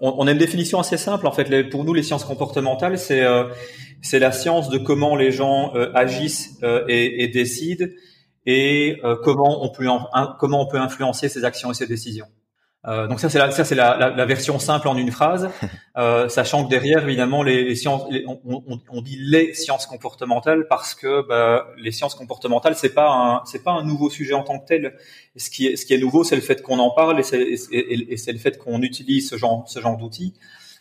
on, a une définition assez simple en fait. pour nous, les sciences comportementales, c'est c'est la science de comment les gens agissent et, et, décident et comment on peut comment on peut influencer ses actions et ses décisions. Euh, donc ça c'est la, ça c'est la, la, la, version simple en une phrase, euh, sachant que derrière évidemment les, les sciences, on, on, on, dit les sciences comportementales parce que bah, les sciences comportementales c'est pas un c'est pas un nouveau sujet en tant que tel. ce qui est ce qui est nouveau c'est le fait qu'on en parle et c'est, et, et c'est le fait qu'on utilise ce genre ce genre d'outils.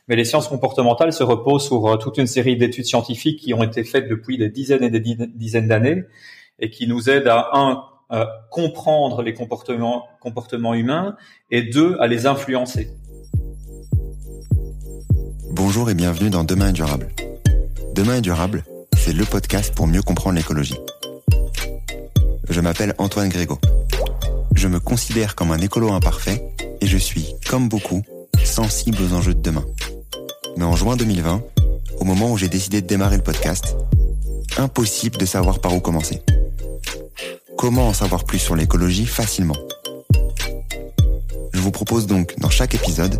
Mais les sciences comportementales se reposent sur euh, toute une série d'études scientifiques qui ont été faites depuis des dizaines et des dizaines d'années et qui nous aident à un euh, comprendre les comportements, humains et deux, à les influencer. Bonjour et bienvenue dans Demain est durable. Demain est durable, c'est le podcast pour mieux comprendre l'écologie. Je m'appelle Antoine Grégo. Je me considère comme un écolo imparfait et je suis, comme beaucoup, sensible aux enjeux de demain. Mais en juin 2020, au moment où j'ai décidé de démarrer le podcast, impossible de savoir par où commencer. Comment en savoir plus sur l'écologie facilement? Je vous propose donc dans chaque épisode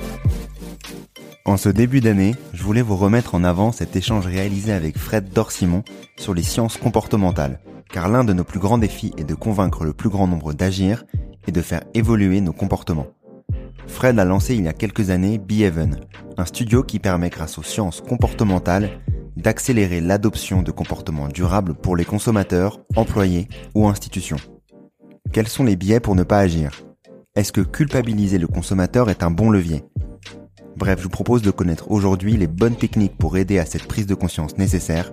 En ce début d'année, je voulais vous remettre en avant cet échange réalisé avec Fred Dorsimon sur les sciences comportementales, car l'un de nos plus grands défis est de convaincre le plus grand nombre d'agir et de faire évoluer nos comportements. Fred a lancé il y a quelques années Be un studio qui permet grâce aux sciences comportementales d'accélérer l'adoption de comportements durables pour les consommateurs, employés ou institutions. Quels sont les biais pour ne pas agir? Est-ce que culpabiliser le consommateur est un bon levier? Bref, je vous propose de connaître aujourd'hui les bonnes techniques pour aider à cette prise de conscience nécessaire.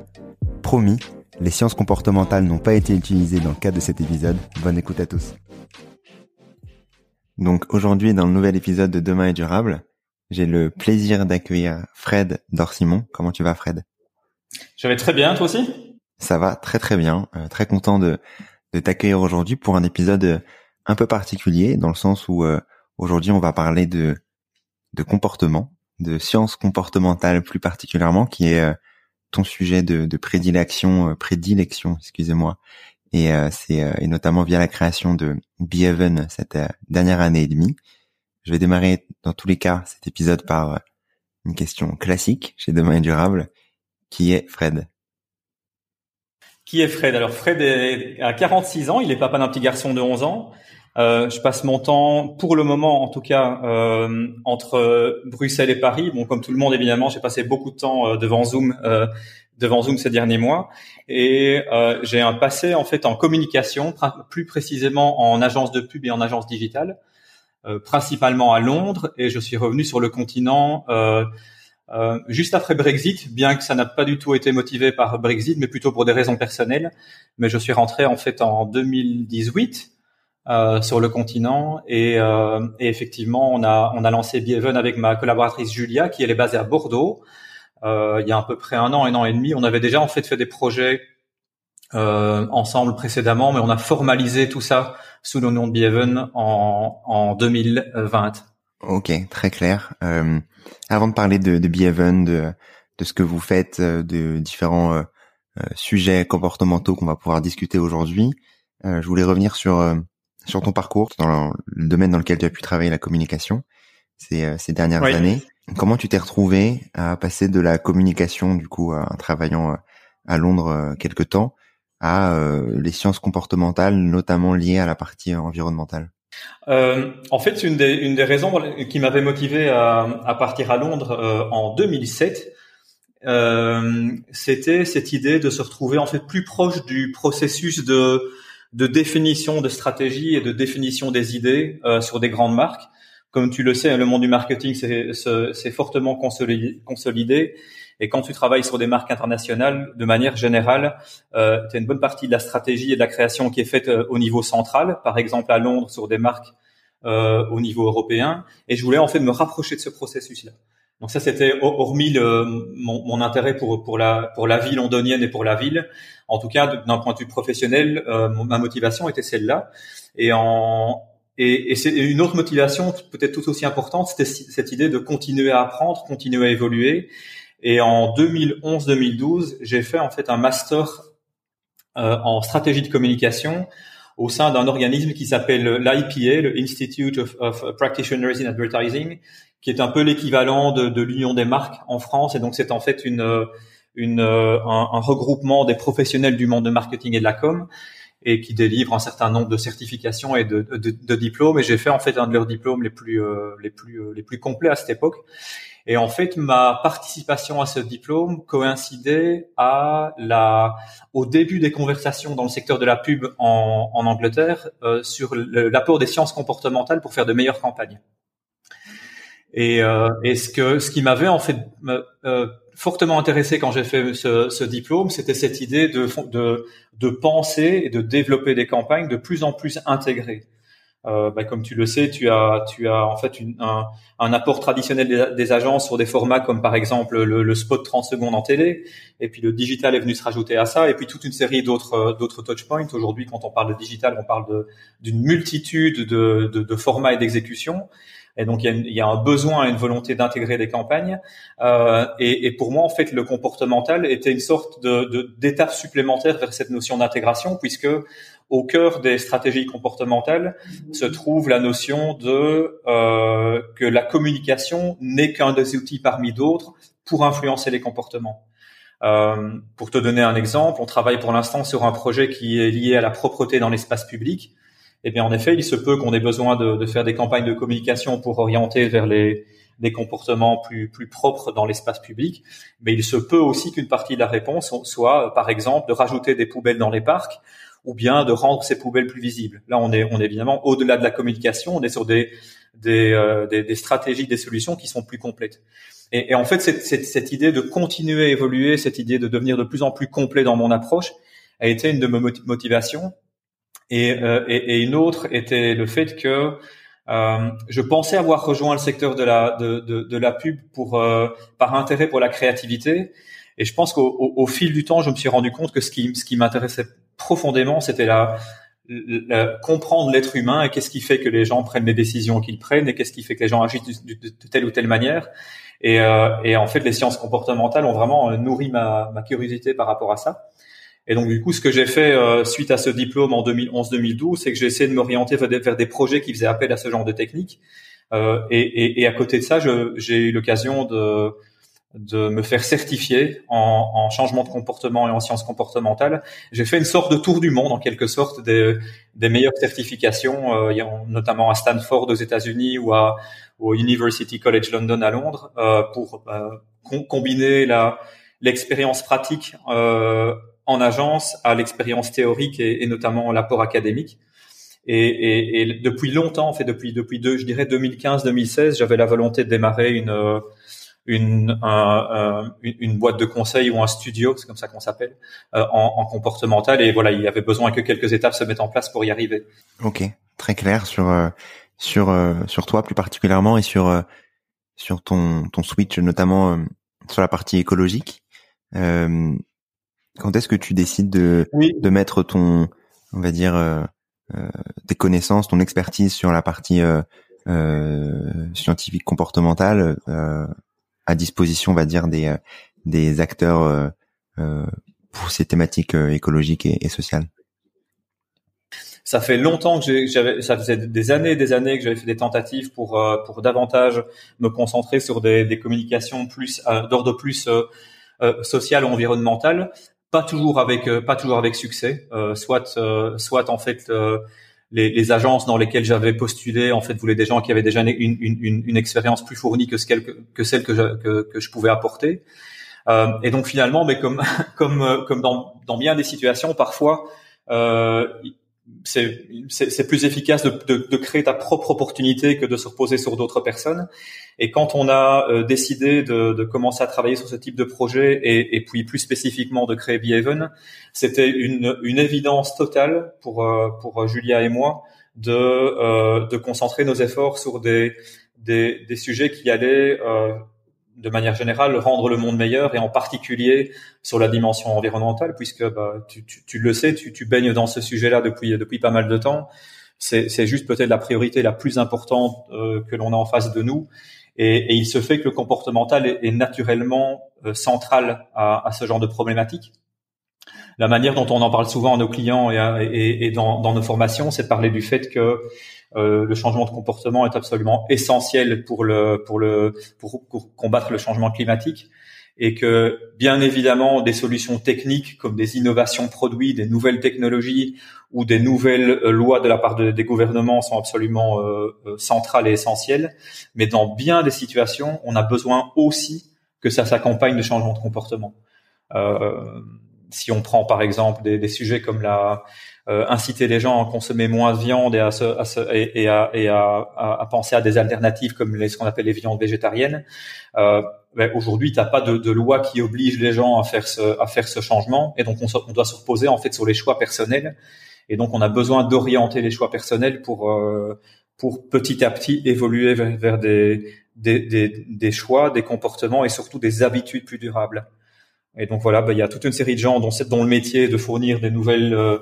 Promis, les sciences comportementales n'ont pas été utilisées dans le cadre de cet épisode. Bonne écoute à tous. Donc aujourd'hui, dans le nouvel épisode de Demain est durable, j'ai le plaisir d'accueillir Fred Dorsimon. Comment tu vas Fred? Je vais très bien, toi aussi? Ça va très très bien. Euh, très content de, de t'accueillir aujourd'hui pour un épisode un peu particulier dans le sens où euh, aujourd'hui on va parler de de comportement, de sciences comportementales plus particulièrement, qui est euh, ton sujet de, de prédilection, euh, prédilection, excusez-moi, et c'est et notamment via la création de Be cette dernière année et demie. Je vais démarrer dans tous les cas cet épisode par une question classique chez Demain et Durable, qui est Fred? Qui est Fred? Alors Fred est à 46 ans, il est papa d'un petit garçon de 11 ans. Euh, je passe mon temps, pour le moment en tout cas, euh, entre Bruxelles et Paris. Bon, comme tout le monde évidemment, j'ai passé beaucoup de temps euh, devant Zoom, euh, devant Zoom ces derniers mois, et euh, j'ai un passé en fait en communication, plus précisément en agence de pub et en agence digitale, principalement à Londres, et je suis revenu sur le continent. juste après Brexit, bien que ça n'a pas du tout été motivé par Brexit, mais plutôt pour des raisons personnelles. Mais je suis rentré en fait en 2018 euh, sur le continent et, euh, et, effectivement on a on a lancé Bieven avec ma collaboratrice Julia qui elle est basée à Bordeaux. Euh, il y a à peu près un an, un an et demi, on avait déjà en fait fait des projets euh, ensemble précédemment, mais on a formalisé tout ça sous le nom de Bieven en, en 2020. Ok, très clair. Euh, avant de parler de, de Bieven, de, de ce que vous faites, euh, de différents sujets comportementaux qu'on va pouvoir discuter aujourd'hui, je voulais revenir sur sur ton parcours dans le domaine dans lequel tu as pu travailler la communication ces, euh, ces dernières années. Comment tu t'es retrouvé à passer de la communication, du coup, en travaillant euh, à Londres euh, quelque temps, à les sciences comportementales, notamment liées à la partie environnementale? Euh, en fait, une des, une des raisons qui m'avait motivé à, à, partir à Londres en 2007 euh, c'était cette idée de se retrouver en fait plus proche du processus de de définition de stratégie et de définition des idées euh, sur des grandes marques. Comme tu le sais, le monde du marketing c'est fortement consolidé. Et quand tu travailles sur des marques internationales, de manière générale, euh, tu une bonne partie de la stratégie et de la création qui est faite euh, au niveau central, par exemple à Londres sur des marques euh, au niveau européen. Et je voulais en fait me rapprocher de ce processus-là. Donc ça, c'était hormis le, mon, mon, intérêt pour pour la pour la vie londonienne et pour la ville. En tout cas, d'un point de vue professionnel, euh, ma motivation était celle-là. Et et, et c'est une autre motivation, peut-être tout aussi importante, c'était cette idée de continuer à apprendre, continuer à évoluer. Et en 2011-2012, j'ai fait en fait un master euh, en stratégie de communication au sein d'un organisme qui s'appelle l'IPA, le Institute of, of, Practitioners in Advertising, qui est un peu l'équivalent de, de l'Union des marques en France. Et donc c'est en fait une, une un, un, regroupement des professionnels du monde de marketing et de la com et qui délivre un certain nombre de certifications et de, de, de diplômes. Et j'ai fait en fait un de leurs diplômes les plus euh, les plus euh, les plus complets à cette époque. Et en fait, ma participation à ce diplôme coïncidait à la, au début des conversations dans le secteur de la pub en, en Angleterre euh, sur l'apport des sciences comportementales pour faire de meilleures campagnes. Et, euh, et ce que, ce qui m'avait en fait euh, fortement intéressé quand j'ai fait ce, ce diplôme, c'était cette idée de, de, de penser et de développer des campagnes de plus en plus intégrées. Euh, bah, comme tu le sais, tu as, tu as en fait une, un, un, apport traditionnel des, agences sur des formats comme par exemple le, le, spot 30 secondes en télé, et puis le digital est venu se rajouter à ça, et puis toute une série d'autres euh, d'autres touchpoints. Aujourd'hui, quand on parle de digital, on parle d'une multitude de, de, de formats et d'exécutions. Et donc il y a, il y a, un besoin et une volonté d'intégrer des campagnes. Euh, et, et, pour moi, en fait, le comportemental était une sorte d'étape supplémentaire vers cette notion d'intégration, puisque au cœur des stratégies comportementales se trouve la notion de euh, que la communication n'est qu'un des outils parmi d'autres pour influencer les comportements. Euh, pour te donner un exemple, on travaille pour l'instant sur un projet qui est lié à la propreté dans l'espace public. Eh bien, en effet, il se peut qu'on ait besoin de, de, faire des campagnes de communication pour orienter vers les, des comportements plus, plus propres dans l'espace public. Mais il se peut aussi qu'une partie de la réponse soit, par exemple, de rajouter des poubelles dans les parcs ou bien de rendre ces poubelles plus visibles. Là, on est, on est évidemment au-delà de la communication, on est sur des, des, euh, des, stratégies, des solutions qui sont plus complètes. Et, en fait, cette, cette, idée de continuer à évoluer, cette idée de devenir de plus en plus complet dans mon approche, a été une de mes motivations. Et, euh, et, et, une autre était le fait que euh, je pensais avoir rejoint le secteur de la de, de, de la pub pour euh, par intérêt pour la créativité. Et je pense qu'au au, au fil du temps, je me suis rendu compte que ce qui ce qui m'intéressait profondément, c'était la, comprendre l'être humain et qu'est-ce qui fait que les gens prennent les décisions qu'ils prennent et qu'est-ce qui fait que les gens agissent de, telle ou telle manière. Et, euh, et, en fait, les sciences comportementales ont vraiment euh, nourri ma, ma, curiosité par rapport à ça. Et donc, du coup, ce que j'ai fait euh, suite à ce diplôme en 2011-2012, c'est que j'ai essayé de m'orienter vers, vers, des projets qui faisaient appel à ce genre de techniques. Euh, et, et, et, à côté de ça, j'ai eu l'occasion de de me faire certifier en, en, changement de comportement et en sciences comportementales. J'ai fait une sorte de tour du monde en quelque sorte des, des meilleures certifications, euh, notamment à Stanford aux États-Unis ou à au University College London à Londres, euh, pour euh, combiner la l'expérience pratique euh, en agence à l'expérience théorique et, et notamment l'apport académique. Et, et, et, depuis longtemps, en fait depuis depuis deux, je dirais 2015-2016, j'avais la volonté de démarrer une une, un, une boîte de conseil ou un studio, c'est comme ça qu'on s'appelle, euh, en, en, comportemental. Et voilà, il y avait besoin que quelques étapes se mettent en place pour y arriver. Ok, très clair sur euh, sur euh, sur toi plus particulièrement et sur sur ton ton switch notamment sur la partie écologique. Quand est-ce que tu décides de de mettre ton on va dire tes connaissances, ton expertise sur la partie scientifique comportementale à disposition, on va dire, des, euh, des acteurs euh, euh, pour ces thématiques écologiques et, et sociales? Ça fait longtemps que j'avais, ça faisait des années et des années que j'avais fait des tentatives pour pour davantage me concentrer sur des, des communications plus d'ordre plus euh, social ou environnemental, pas toujours avec pas toujours avec succès, soit soit en fait les, les, agences dans lesquelles j'avais postulé en fait voulaient des gens qui avaient déjà une, une, une, une expérience plus fournie que, ce que, que celle que je, que, que je pouvais apporter. et donc finalement, mais comme comme comme dans, dans bien des situations, parfois c'est plus efficace de, de, de, créer ta propre opportunité que de se reposer sur d'autres personnes. Et quand on a euh, décidé de, de, commencer à travailler sur ce type de projet et, et puis plus spécifiquement de créer Behaven, c'était une, une, évidence totale pour, euh, pour Julia et moi de, euh, de concentrer nos efforts sur des, des, des sujets qui allaient de manière générale, rendre le monde meilleur et en particulier sur la dimension environnementale, puisque bah, tu, tu, tu, le sais, tu, tu baignes dans ce sujet-là depuis, depuis pas mal de temps. C'est juste peut-être la priorité la plus importante euh, que l'on a en face de nous. Et, et, il se fait que le comportemental est, est naturellement euh, central à, à, ce genre de problématique. La manière dont on en parle souvent à nos clients et, et, et dans, dans, nos formations, c'est de parler du fait que euh, le changement de comportement est absolument essentiel pour le pour le pour, combattre le changement climatique et que bien évidemment des solutions techniques comme des innovations produits, des nouvelles technologies ou des nouvelles euh, lois de la part des gouvernements sont absolument euh, centrales et essentielles. Mais dans bien des situations, on a besoin aussi que ça s'accompagne de changements de comportement. Euh, si on prend par exemple des, des sujets comme la euh, inciter les gens à consommer moins de viande et à, se, à, se, et, à, et à, à, penser à des alternatives comme les, ce qu'on appelle les viandes végétariennes. Euh, ben aujourd'hui, tu n'as pas de, de, loi qui oblige les gens à faire ce, à faire ce changement, et donc on, on, doit se reposer en fait sur les choix personnels. Et donc on a besoin d'orienter les choix personnels pour euh, pour petit à petit évoluer vers, des, des, des, choix, des comportements et surtout des habitudes plus durables. Et donc voilà, ben, il y a toute une série de gens dont, dont le métier de fournir des nouvelles euh,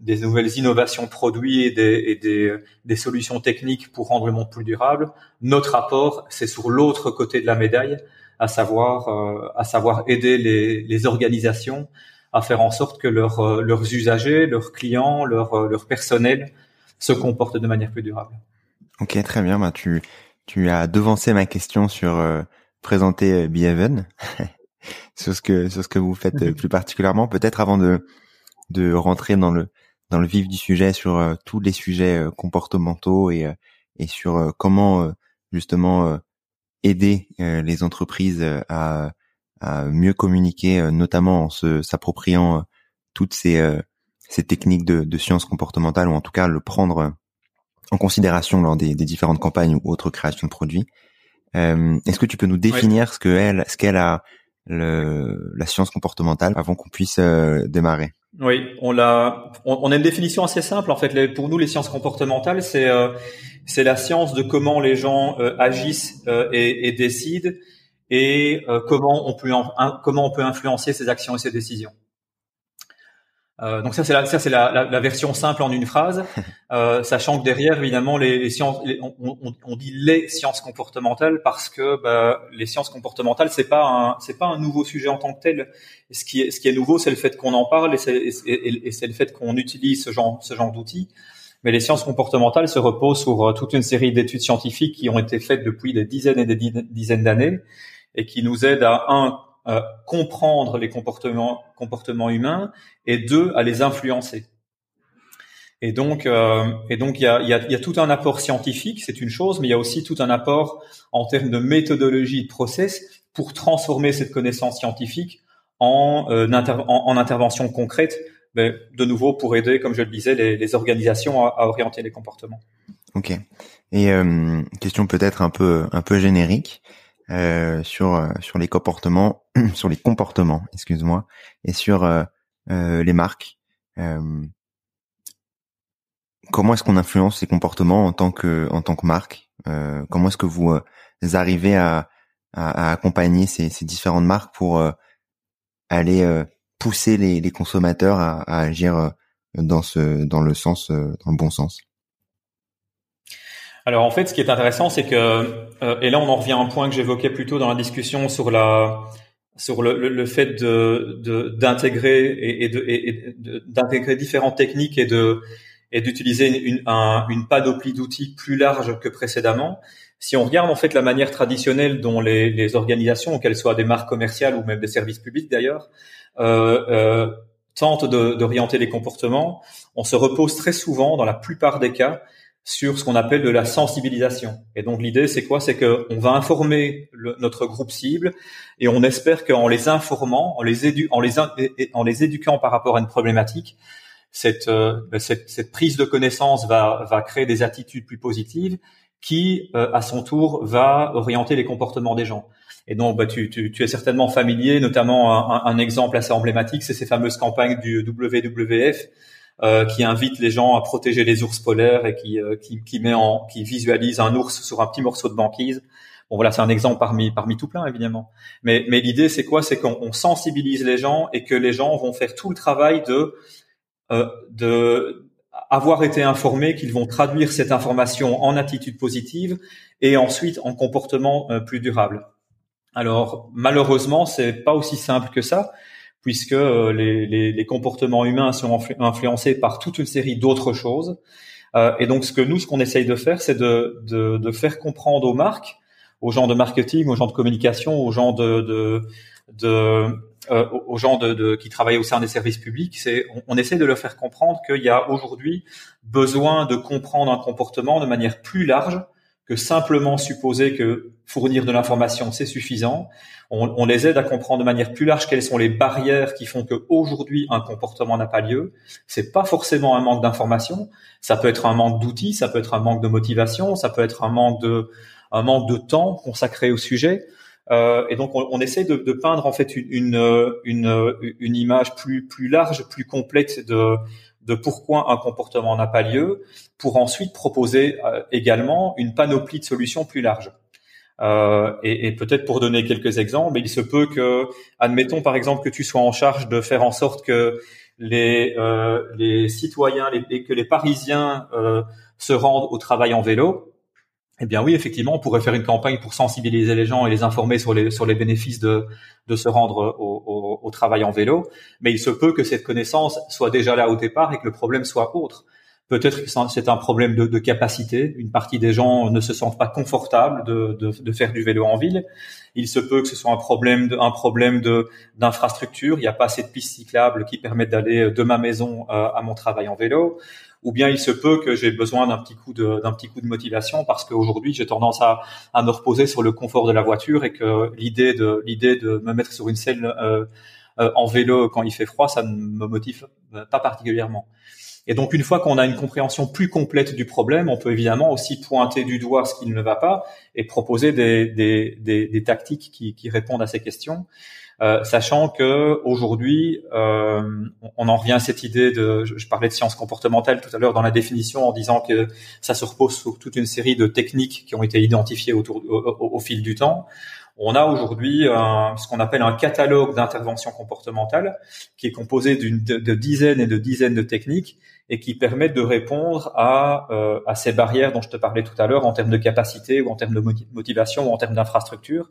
des nouvelles innovations produits et, des, et des, des, solutions techniques pour rendre le monde plus durable. Notre apport, c'est sur l'autre côté de la médaille, à savoir, euh, à savoir aider les, les, organisations à faire en sorte que leurs euh, leurs usagers, leurs clients, leur, euh, leur personnel se comportent de manière plus durable. Ok, très bien. Bah, tu, tu as devancé ma question sur présenter Behaven, sur ce que sur ce que vous faites plus particulièrement. Peut-être avant de de rentrer dans le dans le vif du sujet sur euh, tous les sujets euh, comportementaux et euh, et sur comment justement aider les entreprises à, à mieux communiquer, notamment en se s'appropriant toutes ces ces techniques de, de sciences comportementales ou en tout cas le prendre en considération lors des, des différentes campagnes ou autres créations de produits. Est-ce que tu peux nous définir ce que elle, ce qu'elle a la science comportementale avant qu'on puisse démarrer oui, on l'a. On, a une définition assez simple en fait. pour nous, les sciences comportementales, c'est euh, c'est la science de comment les gens euh, agissent euh, et, et, décident et comment on peut comment on peut influencer ces actions et ces décisions. Euh, donc ça c'est la, ça c'est la, la, la, version simple en une phrase, euh, sachant que derrière évidemment les, les sciences, on, on, on, dit les sciences comportementales parce que bah, les sciences comportementales c'est pas un c'est pas un nouveau sujet en tant que tel. ce qui est ce qui est nouveau c'est le fait qu'on en parle et c'est, et, et c'est le fait qu'on utilise ce genre ce genre d'outils. Mais les sciences comportementales se reposent sur euh, toute une série d'études scientifiques qui ont été faites depuis des dizaines et des dizaines d'années et qui nous aident à un euh, comprendre les comportements, comportements humains et deux, à les influencer. Et donc, euh, et donc il y a, y, a, y a, tout un apport scientifique, c'est une chose, mais il y a aussi tout un apport en termes de méthodologie, de process, pour transformer cette connaissance scientifique en, euh, en, intervention concrète, mais de nouveau pour aider, comme je le disais, les, les organisations à, à, orienter les comportements. Ok. Et euh, question peut-être un peu un peu générique. Euh, sur euh, sur les comportements, sur les comportements, excuse-moi, et sur euh, les marques. comment est-ce qu'on influence ces comportements en tant que en tant que marque? Comment est-ce que vous arrivez à, à, accompagner ces, différentes marques pour aller pousser les, les consommateurs à, à, agir dans ce dans le sens dans le bon sens? Alors en fait, ce qui est intéressant, c'est que euh, et là on en revient à un point que j'évoquais plus tôt dans la discussion sur la sur le, le, fait de d'intégrer et, et d'intégrer différentes techniques et de et d'utiliser une, un, une panoplie d'outils plus large que précédemment. Si on regarde en fait la manière traditionnelle dont les, les organisations, qu'elles soient des marques commerciales ou même des services publics d'ailleurs, euh, euh, tentent d'orienter les comportements, on se repose très souvent, dans la plupart des cas, sur ce qu'on appelle de la sensibilisation. Et donc l'idée, c'est quoi? C'est que on va informer notre groupe cible et on espère qu'en les informant, en les, édu en, les en les éduquant par rapport à une problématique, cette, euh, cette, cette, prise de connaissance va, va créer des attitudes plus positives qui, euh, à son tour, va orienter les comportements des gens. Et donc, bah, tu, tu, tu es certainement familier, notamment un, un exemple assez emblématique, c'est ces fameuses campagnes du WWF euh, qui invite les gens à protéger les ours polaires et qui, euh, qui, qui, met en, qui visualise un ours sur un petit morceau de banquise. Bon voilà, c'est un exemple parmi parmi tout plein évidemment. Mais mais l'idée c'est quoi? C'est qu'on sensibilise les gens et que les gens vont faire tout le travail de euh, de avoir été informés, qu'ils vont traduire cette information en attitude positive et ensuite en comportement euh, plus durable. Alors malheureusement, c'est pas aussi simple que ça puisque euh, les, les, comportements humains sont influencés par toute une série d'autres choses. Euh, et donc, ce que nous, ce qu'on essaye de faire, c'est de, de, faire comprendre aux marques, aux gens de marketing, aux gens de communication, aux gens de, de, de euh, aux gens de, de, qui travaillent au sein des services publics, c'est on, on, essaie de leur faire comprendre qu'il y a aujourd'hui besoin de comprendre un comportement de manière plus large que simplement supposer que fournir de l'information c'est suffisant. On, on, les aide à comprendre de manière plus large quelles sont les barrières qui font qu'aujourd'hui un comportement n'a pas lieu. C'est pas forcément un manque d'information, ça peut être un manque d'outils, ça peut être un manque de motivation, ça peut être un manque de un manque de temps consacré au sujet. Euh, et donc on, on essaie de, de, peindre en fait une, une, une, une image plus plus large, plus complète de de pourquoi un comportement n'a pas lieu, pour ensuite proposer euh, également une panoplie de solutions plus large. Euh, et, peut-être pour donner quelques exemples, il se peut que, admettons par exemple que tu sois en charge de faire en sorte que les, euh, les citoyens, les, que les Parisiens se rendent au travail en vélo. Eh bien oui, effectivement, on pourrait faire une campagne pour sensibiliser les gens et les informer sur les sur les bénéfices de de se rendre au, travail en vélo. Mais il se peut que cette connaissance soit déjà là au départ et que le problème soit autre. Peut-être que c'est un problème de, capacité. Une partie des gens ne se sentent pas confortables de, de, faire du vélo en ville. Il se peut que ce soit un problème de, un problème d'infrastructure. Il n'y a pas assez de pistes cyclables qui permettent d'aller de ma maison à mon travail en vélo ou bien il se peut que j'ai besoin d'un petit coup de d'un petit coup de motivation parce qu'aujourd'hui j'ai tendance à, à me reposer sur le confort de la voiture et que l'idée de l'idée de me mettre sur une selle euh, euh, en vélo quand il fait froid ça ne me motive pas particulièrement. Et donc une fois qu'on a une compréhension plus complète du problème, on peut évidemment aussi pointer du doigt ce qui ne va pas et proposer des, des, des, des tactiques qui, qui, répondent à ces questions. Euh, sachant que aujourd'hui, euh, on en revient à cette idée de, je, parlais de sciences comportementales tout à l'heure dans la définition en disant que ça se repose sur toute une série de techniques qui ont été identifiées au, fil du temps. On a aujourd'hui ce qu'on appelle un catalogue d'interventions comportementales qui est composé de, dizaines et de dizaines de techniques et qui permettent de répondre à, euh, à ces barrières dont je te parlais tout à l'heure en termes de capacité ou en termes de motivation ou en termes d'infrastructure.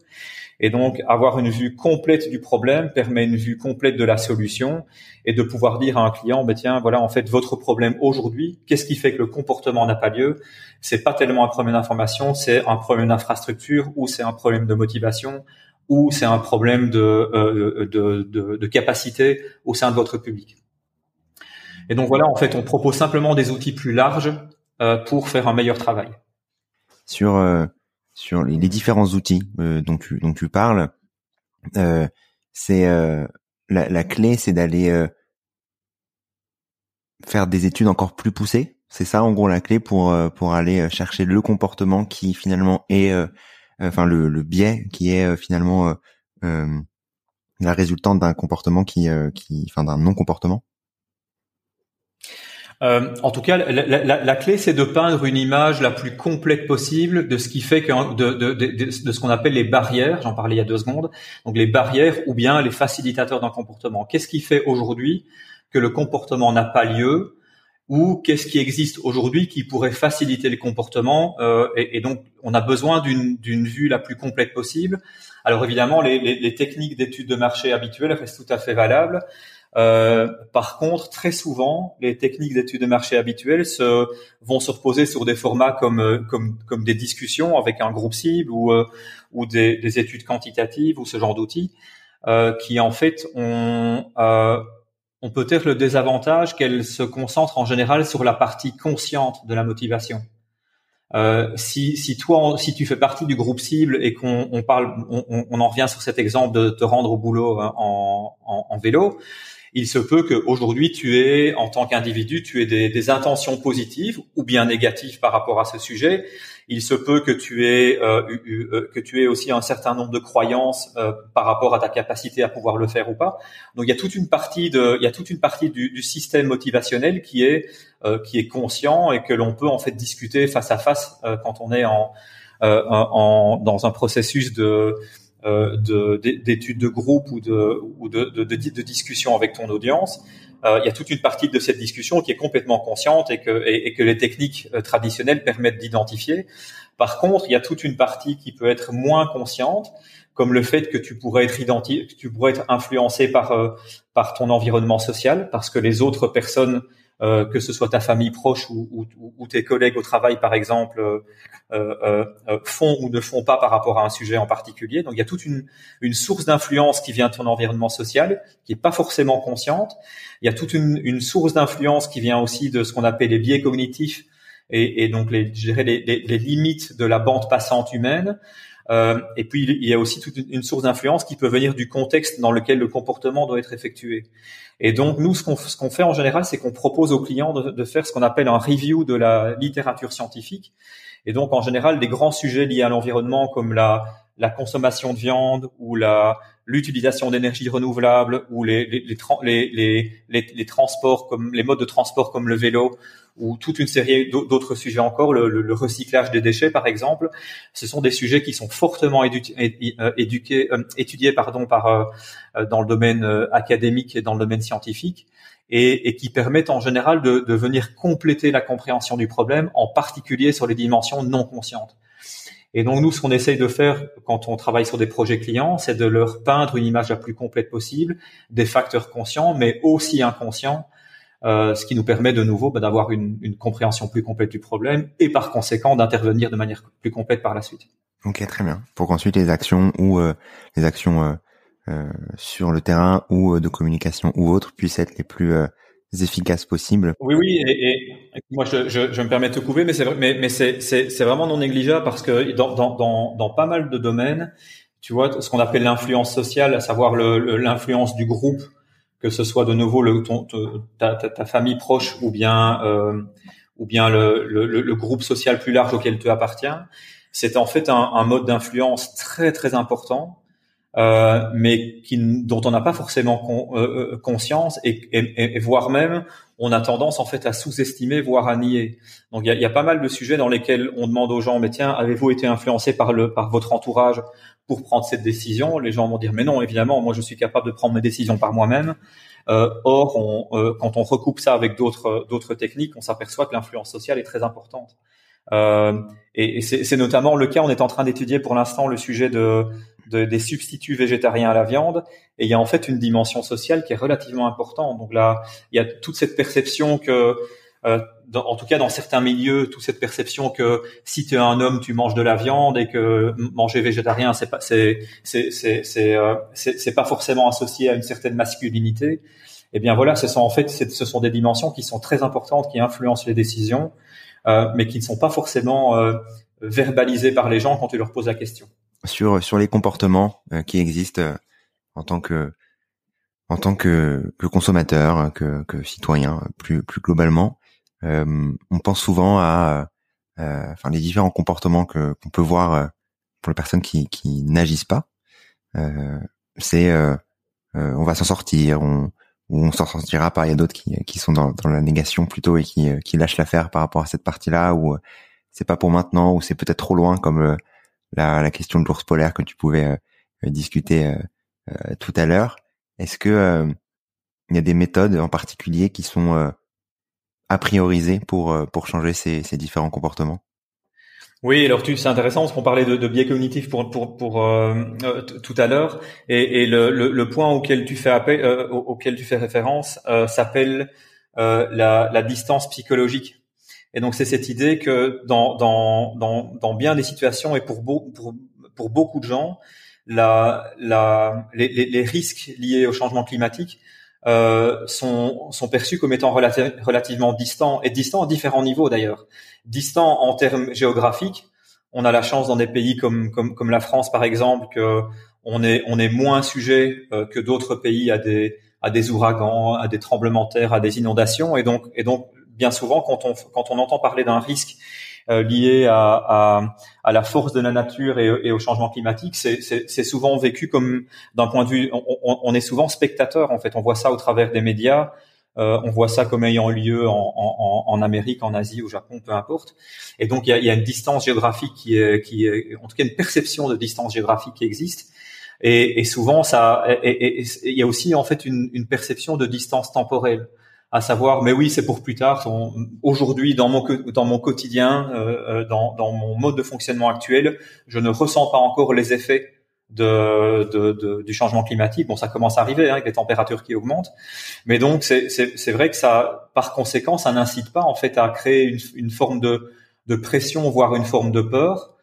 Et donc, avoir une vue complète du problème permet une vue complète de la solution et de pouvoir dire à un client, ben tiens, voilà, en fait, votre problème aujourd'hui, qu'est-ce qui fait que le comportement n'a pas lieu? C'est pas tellement un problème d'information, c'est un problème d'infrastructure ou c'est un problème de motivation ou c'est un problème de, euh, de, de, de capacité au sein de votre public. Et donc voilà, en fait, on propose simplement des outils plus larges euh, pour faire un meilleur travail. Sur euh, sur les, différents outils euh, dont tu dont tu parles, euh, c'est euh, la, la, clé, c'est d'aller faire des études encore plus poussées. C'est ça en gros la clé pour pour aller chercher le comportement qui finalement est enfin le, le biais qui est finalement la résultante d'un comportement qui qui enfin d'un non comportement. Euh, en tout cas, la, clé, c'est de peindre une image la plus complète possible de ce qui fait que de, ce qu'on appelle les barrières. J'en parlais il y a deux secondes. Donc les barrières ou bien les facilitateurs d'un comportement. Qu'est-ce qui fait aujourd'hui que le comportement n'a pas lieu ou qu'est-ce qui existe aujourd'hui qui pourrait faciliter le comportement euh, et, donc on a besoin d'une vue la plus complète possible. Alors évidemment, les, les, les techniques d'études de marché habituelles restent tout à fait valables. Euh, par contre, très souvent, les techniques d'études de marché habituelles se, vont se reposer sur des formats comme, euh, comme, comme des discussions avec un groupe cible ou, euh, ou des, des, études quantitatives ou ce genre d'outils, euh, qui en fait ont, euh, ont peut-être le désavantage qu'elles se concentrent en général sur la partie consciente de la motivation. Euh, si, si toi, si tu fais partie du groupe cible et qu'on on parle, on, on, en revient sur cet exemple de te rendre au boulot en, en, en vélo, il se peut qu'aujourd'hui tu aies, en tant qu'individu, tu aies des, des, intentions positives ou bien négatives par rapport à ce sujet. Il se peut que tu aies euh, euh, que tu aies aussi un certain nombre de croyances euh, par rapport à ta capacité à pouvoir le faire ou pas. Donc il y a toute une partie de il y a toute une partie du, du système motivationnel qui est qui est conscient et que l'on peut en fait discuter face à face quand on est en, en dans un processus de euh, d'études de, groupe ou de, ou de, de, de, discussion avec ton audience, euh, il y a toute une partie de cette discussion qui est complètement consciente et que, et, que les techniques euh, traditionnelles permettent d'identifier. Par contre, il y a toute une partie qui peut être moins consciente, comme le fait que tu pourrais être identifié, tu pourrais être influencé par euh, par ton environnement social, parce que les autres personnes euh, que ce soit ta famille proche ou, ou, ou, tes collègues au travail, par exemple, euh, euh, euh, font ou ne font pas par rapport à un sujet en particulier. Donc il y a toute une, une source d'influence qui vient de ton environnement social, qui est pas forcément consciente. Il y a toute une, une source d'influence qui vient aussi de ce qu'on appelle les biais cognitifs et, et donc les, je dirais les, les, les, limites de la bande passante humaine. Euh, et puis il y a aussi toute une source d'influence qui peut venir du contexte dans lequel le comportement doit être effectué. Et donc nous, ce qu'on fait en général, c'est qu'on propose aux clients de, faire ce qu'on appelle un review de la littérature scientifique. Et donc en général, des grands sujets liés à l'environnement comme la la consommation de viande ou la l'utilisation d'énergie renouvelable ou les les, les, les, les, transports comme les modes de transport comme le vélo ou toute une série d'autres sujets encore, le, recyclage des déchets par exemple, ce sont des sujets qui sont fortement euh, éduqués, euh, étudiés pardon par euh, dans le domaine académique et dans le domaine scientifique et, qui permettent en général de venir compléter la compréhension du problème, en particulier sur les dimensions non conscientes. Et donc nous, ce qu'on essaye de faire quand on travaille sur des projets clients, c'est de leur peindre une image la plus complète possible, des facteurs conscients, mais aussi inconscients, euh, ce qui nous permet de nouveau bah, d'avoir une, une, compréhension plus complète du problème et par conséquent d'intervenir de manière plus complète par la suite. Ok, très bien. Pour qu'ensuite les actions ou euh, les actions euh, euh sur le terrain ou euh, de communication ou autres puissent être les plus efficaces possibles. Oui, oui, et, et moi je, je, je, me permets de te couper, mais c'est mais, mais c'est, vraiment non négligeable parce que dans, dans, dans, dans pas mal de domaines, tu vois, ce qu'on appelle l'influence sociale, à savoir le, l'influence du groupe, que ce soit de nouveau le, ton, ta, ta, ta, famille proche ou bien euh, ou bien le, le, le, groupe social plus large auquel tu appartiens, c'est en fait un, un mode d'influence très très important euh, mais qui, dont on n'a pas forcément euh, euh, conscience et, et, et, voire même on a tendance en fait à sous-estimer, voire à nier. Donc il y a, pas mal de sujets dans lesquels on demande aux gens, mais tiens, avez-vous été influencé par le par votre entourage pour prendre cette décision? Les gens vont dire, mais non, évidemment, moi je suis capable de prendre mes décisions par moi-même. Euh, or, on, euh, quand on recoupe ça avec d'autres d'autres techniques, on s'aperçoit que l'influence sociale est très importante. Euh, et, et c'est notamment le cas. On est en train d'étudier pour l'instant le sujet de des substituts végétariens à la viande. Et il y a en fait une dimension sociale qui est relativement importante. Donc là, il y a toute cette perception que, euh, en tout cas dans certains milieux, toute cette perception que si tu es un homme, tu manges de la viande et que manger végétarien, c'est pas, euh, pas forcément associé à une certaine masculinité. Eh bien voilà, ce sont en fait, ce sont des dimensions qui sont très importantes, qui influencent les décisions, mais qui ne sont pas forcément euh, verbalisées par les gens quand tu leur poses la question sur sur les comportements euh, qui existent euh, en tant que en tant que, que consommateur, que, que citoyen, plus plus globalement. Euh, on pense souvent à enfin les différents comportements que qu'on peut voir pour les personnes qui qui n'agissent pas. c'est on va s'en sortir, on on s'en sortira pas. Il y a d'autres qui, sont dans, la négation plutôt et qui, qui lâchent l'affaire par rapport à cette partie-là, ou c'est pas pour maintenant, ou c'est peut-être trop loin, comme la, la question de l'ours polaire que tu pouvais euh, euh, discuter euh, tout à l'heure. Est-ce que il y a des méthodes en particulier qui sont a priorisées pour pour changer ces différents comportements? Oui, alors tu, c'est intéressant parce qu'on parlait de, de, biais cognitifs pour pour pour euh, tout à l'heure et, et le, le, le, point auquel tu fais appel, euh, auquel tu fais référence euh, s'appelle la, la, distance psychologique. Et donc c'est cette idée que dans, dans, dans, dans bien des situations et pour, beau, pour, pour beaucoup de gens, la, la, les, les, risques liés au changement climatique euh, sont, sont perçus comme étant relativement distants et distants à différents niveaux d'ailleurs. Distants en termes géographiques, on a la chance dans des pays comme comme, comme la France par exemple que on est on est moins sujet euh, que d'autres pays à des à des ouragans, à des tremblements de terre, à des inondations et donc et donc bien souvent quand on quand on entend parler d'un risque euh, lié à, à, à, la force de la nature et, au changement climatique, c'est souvent vécu comme d'un point de vue, on, on, est souvent spectateur en fait. On voit ça au travers des médias. Euh, on voit ça comme ayant lieu en, en, en, Amérique, en Asie, au Japon, peu importe. Et donc il y a, y a une distance géographique qui est, qui est, en tout cas une perception de distance géographique qui existe. Et, et souvent ça, il y a aussi en fait une, une perception de distance temporelle à savoir, mais oui, c'est pour plus tard. Aujourd'hui, dans mon quotidien, euh, euh, dans, dans mon mode de fonctionnement actuel, je ne ressens pas encore les effets du changement climatique. Bon, ça commence à arriver hein, avec les températures qui augmentent, mais donc c'est vrai que ça, par conséquent, ça n'incite pas en fait à créer une, une forme de, de pression, voire une forme de peur.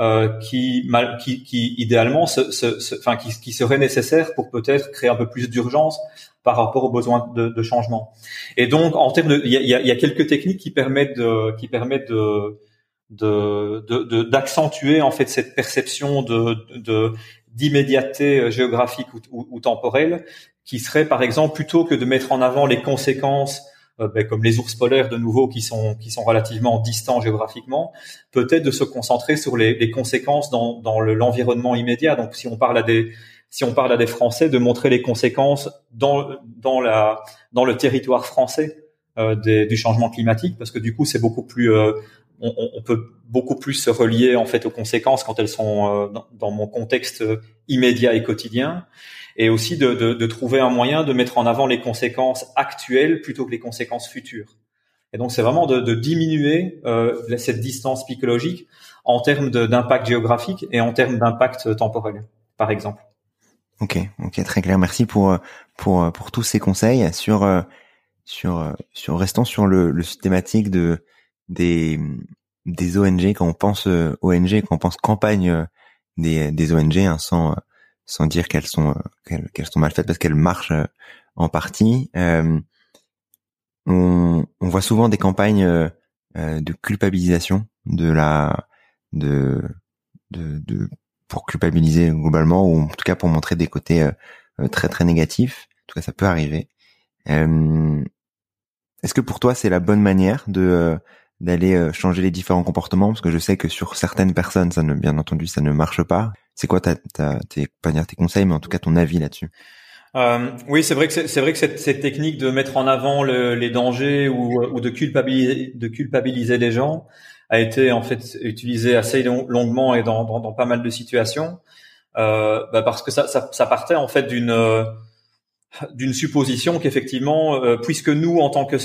Euh, qui, mal, qui, qui idéalement, se, se, enfin, qui, qui serait nécessaire pour peut-être créer un peu plus d'urgence par rapport aux besoins de, de, changement. Et donc, en termes de, il y a, y a, quelques techniques qui permettent de, qui permettent de d'accentuer en fait cette perception de d'immédiateté géographique ou, ou, temporelle, qui serait par exemple plutôt que de mettre en avant les conséquences ben, comme les ours polaires de nouveau qui sont qui sont relativement distants géographiquement, peut-être de se concentrer sur les, les conséquences dans, dans l'environnement immédiat. Donc si on parle à des si on parle à des Français, de montrer les conséquences dans, dans, la, dans le territoire français euh, des, du changement climatique, parce que du coup, c'est beaucoup plus, euh, on, peut beaucoup plus se relier en fait aux conséquences quand elles sont euh, dans, mon contexte immédiat et quotidien, et aussi de, trouver un moyen de mettre en avant les conséquences actuelles plutôt que les conséquences futures. Et donc, c'est vraiment de, diminuer euh, cette distance psychologique en termes d'impact géographique et en termes d'impact temporel, par exemple. Ok, ok, très clair. Merci pour pour pour tous ces conseils sur euh, sur euh, sur restant sur le thématique de des des ONG quand on pense euh, ONG quand on pense campagne des des ONG hein, sans sans dire qu'elles sont qu'elles, sont mal faites parce qu'elles marchent en partie. Euh, on, on voit souvent des campagnes de culpabilisation de la de de, de pour culpabiliser globalement ou en tout cas pour montrer des côtés euh, euh, très très négatifs. En tout cas, ça peut arriver. Euh, est-ce que pour toi c'est la bonne manière de d'aller changer les différents comportements parce que je sais que sur certaines personnes ça ne bien entendu ça ne marche pas. C'est quoi ta, ta tes pas dire tes conseils mais en tout cas ton avis là-dessus? Euh, oui, c'est vrai que c'est vrai que cette, cette, technique de mettre en avant le, les dangers ou, ou, de culpabiliser de culpabiliser les gens, a été en fait utilisé assez longuement et dans, dans, dans, pas mal de situations, euh, bah parce que ça, ça, ça, partait en fait d'une euh, d'une supposition qu'effectivement, euh, puisque nous en tant que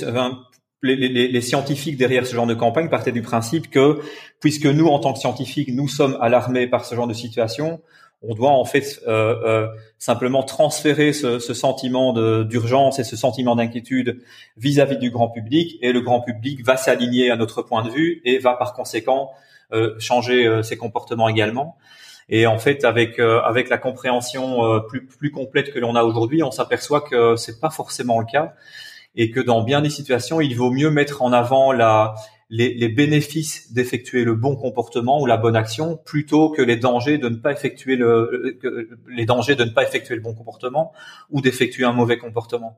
les, scientifiques derrière ce genre de campagne partaient du principe que puisque nous en tant que scientifiques nous sommes alarmés par ce genre de situation, on doit en fait euh, euh, simplement transférer ce, sentiment d'urgence et ce sentiment d'inquiétude vis-à-vis du grand public, et le grand public va s'aligner à notre point de vue et va par conséquent euh, changer ses comportements également. Et en fait, avec avec la compréhension plus plus complète que l'on a aujourd'hui, on s'aperçoit que c'est pas forcément le cas et que dans bien des situations, il vaut mieux mettre en avant la les, les bénéfices d'effectuer le bon comportement ou la bonne action plutôt que les dangers de ne pas effectuer le les dangers de ne pas effectuer le bon comportement ou d'effectuer un mauvais comportement.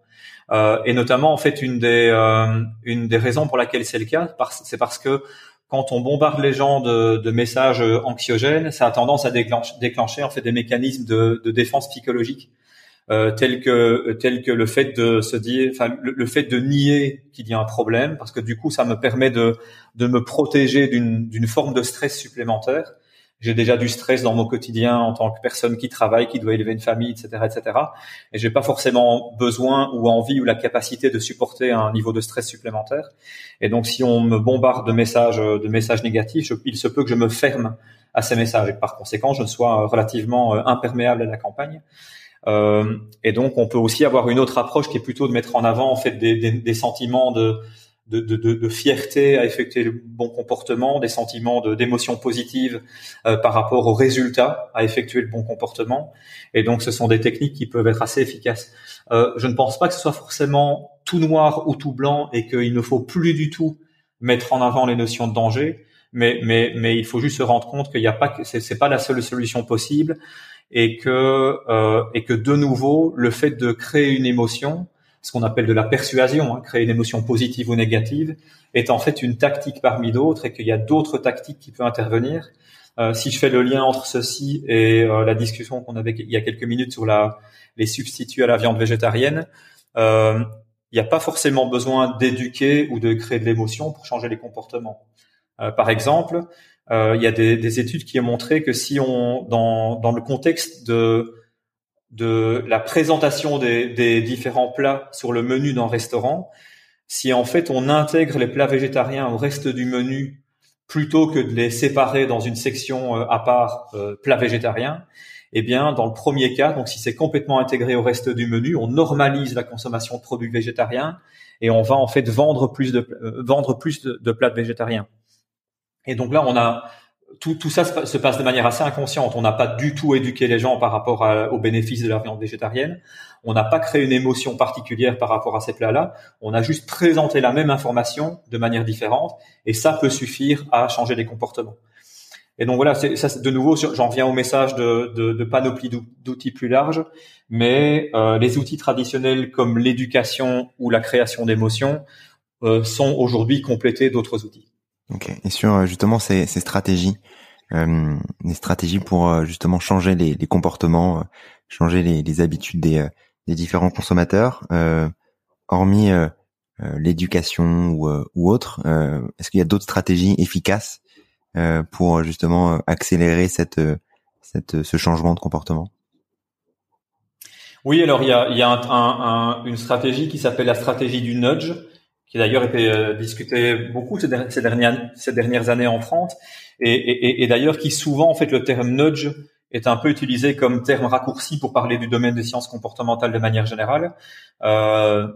Euh, et notamment en fait une des euh, une des raisons pour laquelle c'est le cas, c'est parce que quand on bombarde les gens de, de, messages anxiogènes, ça a tendance à déclencher, déclencher en fait des mécanismes de, de défense psychologique euh, tel que tel que le fait de se dire, enfin le, fait de nier qu'il y a un problème, parce que du coup ça me permet de de me protéger d'une d'une forme de stress supplémentaire. J'ai déjà du stress dans mon quotidien en tant que personne qui travaille, qui doit élever une famille, etc., etc. Et j'ai pas forcément besoin ou envie ou la capacité de supporter un niveau de stress supplémentaire. Et donc, si on me bombarde de messages, de messages négatifs, il se peut que je me ferme à ces messages et par conséquent, je ne sois relativement euh, imperméable à la campagne. Euh, et donc, on peut aussi avoir une autre approche qui est plutôt de mettre en avant en fait des, des, des sentiments de de, de, de, fierté à effectuer le bon comportement, des sentiments d'émotion positive euh, par rapport au résultat à effectuer le bon comportement. Et donc, ce sont des techniques qui peuvent être assez efficaces. Euh, je ne pense pas que ce soit forcément tout noir ou tout blanc et qu'il ne faut plus du tout mettre en avant les notions de danger, mais mais mais il faut juste se rendre compte qu'il n'y a pas c'est pas la seule solution possible et que euh, et que de nouveau le fait de créer une émotion ce qu'on appelle de la persuasion, hein, créer une émotion positive ou négative, est en fait une tactique parmi d'autres et qu'il y a d'autres tactiques qui peuvent intervenir. Euh, si je fais le lien entre ceci et euh, la discussion qu'on avait il y a quelques minutes sur la, les substituts à la viande végétarienne, euh, il n'y a pas forcément besoin d'éduquer ou de créer de l'émotion pour changer les comportements. Euh, par exemple, il y a des, des, études qui ont montré que si on, dans, le contexte de la présentation des, différents plats sur le menu d'un restaurant, si en fait on intègre les plats végétariens au reste du menu plutôt que de les séparer dans une section euh, à part euh, plats végétariens, eh bien dans le premier cas, donc si c'est complètement intégré au reste du menu, on normalise la consommation de produits végétariens et on va en fait euh, vendre plus de plats végétariens. Et donc là on a tout, tout, ça se passe de manière assez inconsciente. On n'a pas du tout éduqué les gens par rapport aux bénéfices de la viande végétarienne. On n'a pas créé une émotion particulière par rapport à ces plats-là. On a juste présenté la même information de manière différente, et ça peut suffire à changer les comportements. Et donc voilà, ça, de nouveau, j'en viens au message de, de, de panoplie d'outils plus larges, mais euh, les outils traditionnels comme l'éducation ou la création d'émotions euh, sont aujourd'hui complétés d'autres outils. Ok. Et sur euh, justement ces, ces stratégies, euh, des stratégies pour euh, justement changer les, les comportements, euh, changer les, les, habitudes des, des différents consommateurs, euh, hormis l'éducation ou, ou autre, est-ce qu'il y a d'autres stratégies efficaces pour justement accélérer cette, cette, ce changement de comportement? Oui, alors il y a, y a un, un, une stratégie qui s'appelle la stratégie du nudge qui d'ailleurs été euh, discuté beaucoup ces, dernières, ces dernières années en France, et, et, et d'ailleurs qui souvent, en fait, le terme nudge est un peu utilisé comme terme raccourci pour parler du domaine des sciences comportementales de manière générale. Euh,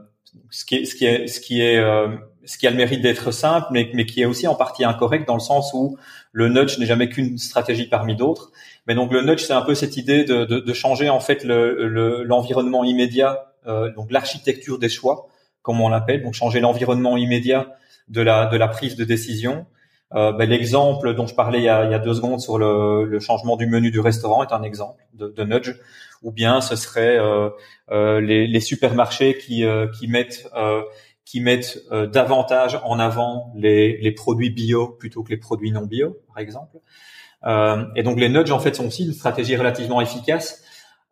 ce qui est, ce qui est, ce qui est, euh, ce qui a le mérite d'être simple, mais, mais qui est aussi en partie incorrect dans le sens où le nudge n'est jamais qu'une stratégie parmi d'autres. Mais donc le nudge, c'est un peu cette idée de, de, de changer en fait l'environnement le, immédiat, euh, donc l'architecture des choix comme on l'appelle, donc changer l'environnement immédiat de la, de la prise de décision. Euh, ben, L'exemple dont je parlais il y, a, il y a deux secondes sur le, le, changement du menu du restaurant est un exemple de, de nudge, ou bien ce serait euh, euh, les, les, supermarchés qui, euh, qui mettent, euh, qui mettent euh, davantage en avant les, les, produits bio plutôt que les produits non bio, par exemple. et donc les nudges en fait sont aussi une stratégie relativement efficace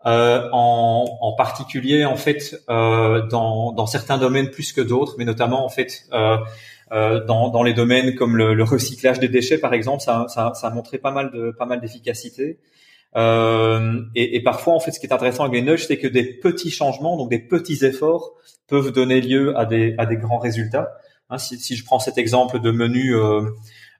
euh, en, en, particulier en fait euh, dans, dans, certains domaines plus que d'autres, mais notamment en fait euh, euh dans, dans, les domaines comme le, le, recyclage des déchets par exemple, ça, ça, ça, a montré pas mal de pas mal d'efficacité. Euh, et, et, parfois en fait, ce qui est intéressant avec les nudges, c'est que des petits changements, donc des petits efforts, peuvent donner lieu à des à des grands résultats. Hein, si, si, je prends cet exemple de menu euh,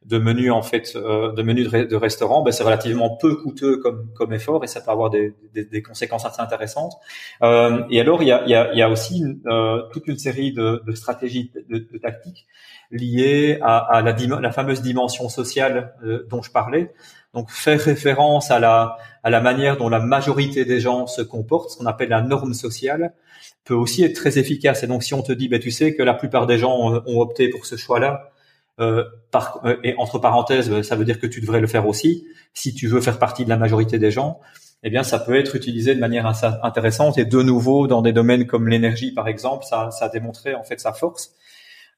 de menus en fait euh, de menus de, restaurant, ben, c'est relativement peu coûteux comme comme effort et ça peut avoir des, des, des conséquences assez intéressantes. Euh, et alors il y a, il y a, il y a aussi euh, toute une série de, de stratégies de, de, tactiques liées à, à la, la, fameuse dimension sociale euh, dont je parlais. Donc faire référence à la à la manière dont la majorité des gens se comportent, ce qu'on appelle la norme sociale, peut aussi être très efficace. Et donc si on te dit, ben tu sais que la plupart des gens ont, ont opté pour ce choix-là euh, par, euh, et entre parenthèses, ça veut dire que tu devrais le faire aussi. Si tu veux faire partie de la majorité des gens, eh bien, ça peut être utilisé de manière intéressante. Et de nouveau, dans des domaines comme l'énergie, par exemple, ça, ça a démontré en fait sa force.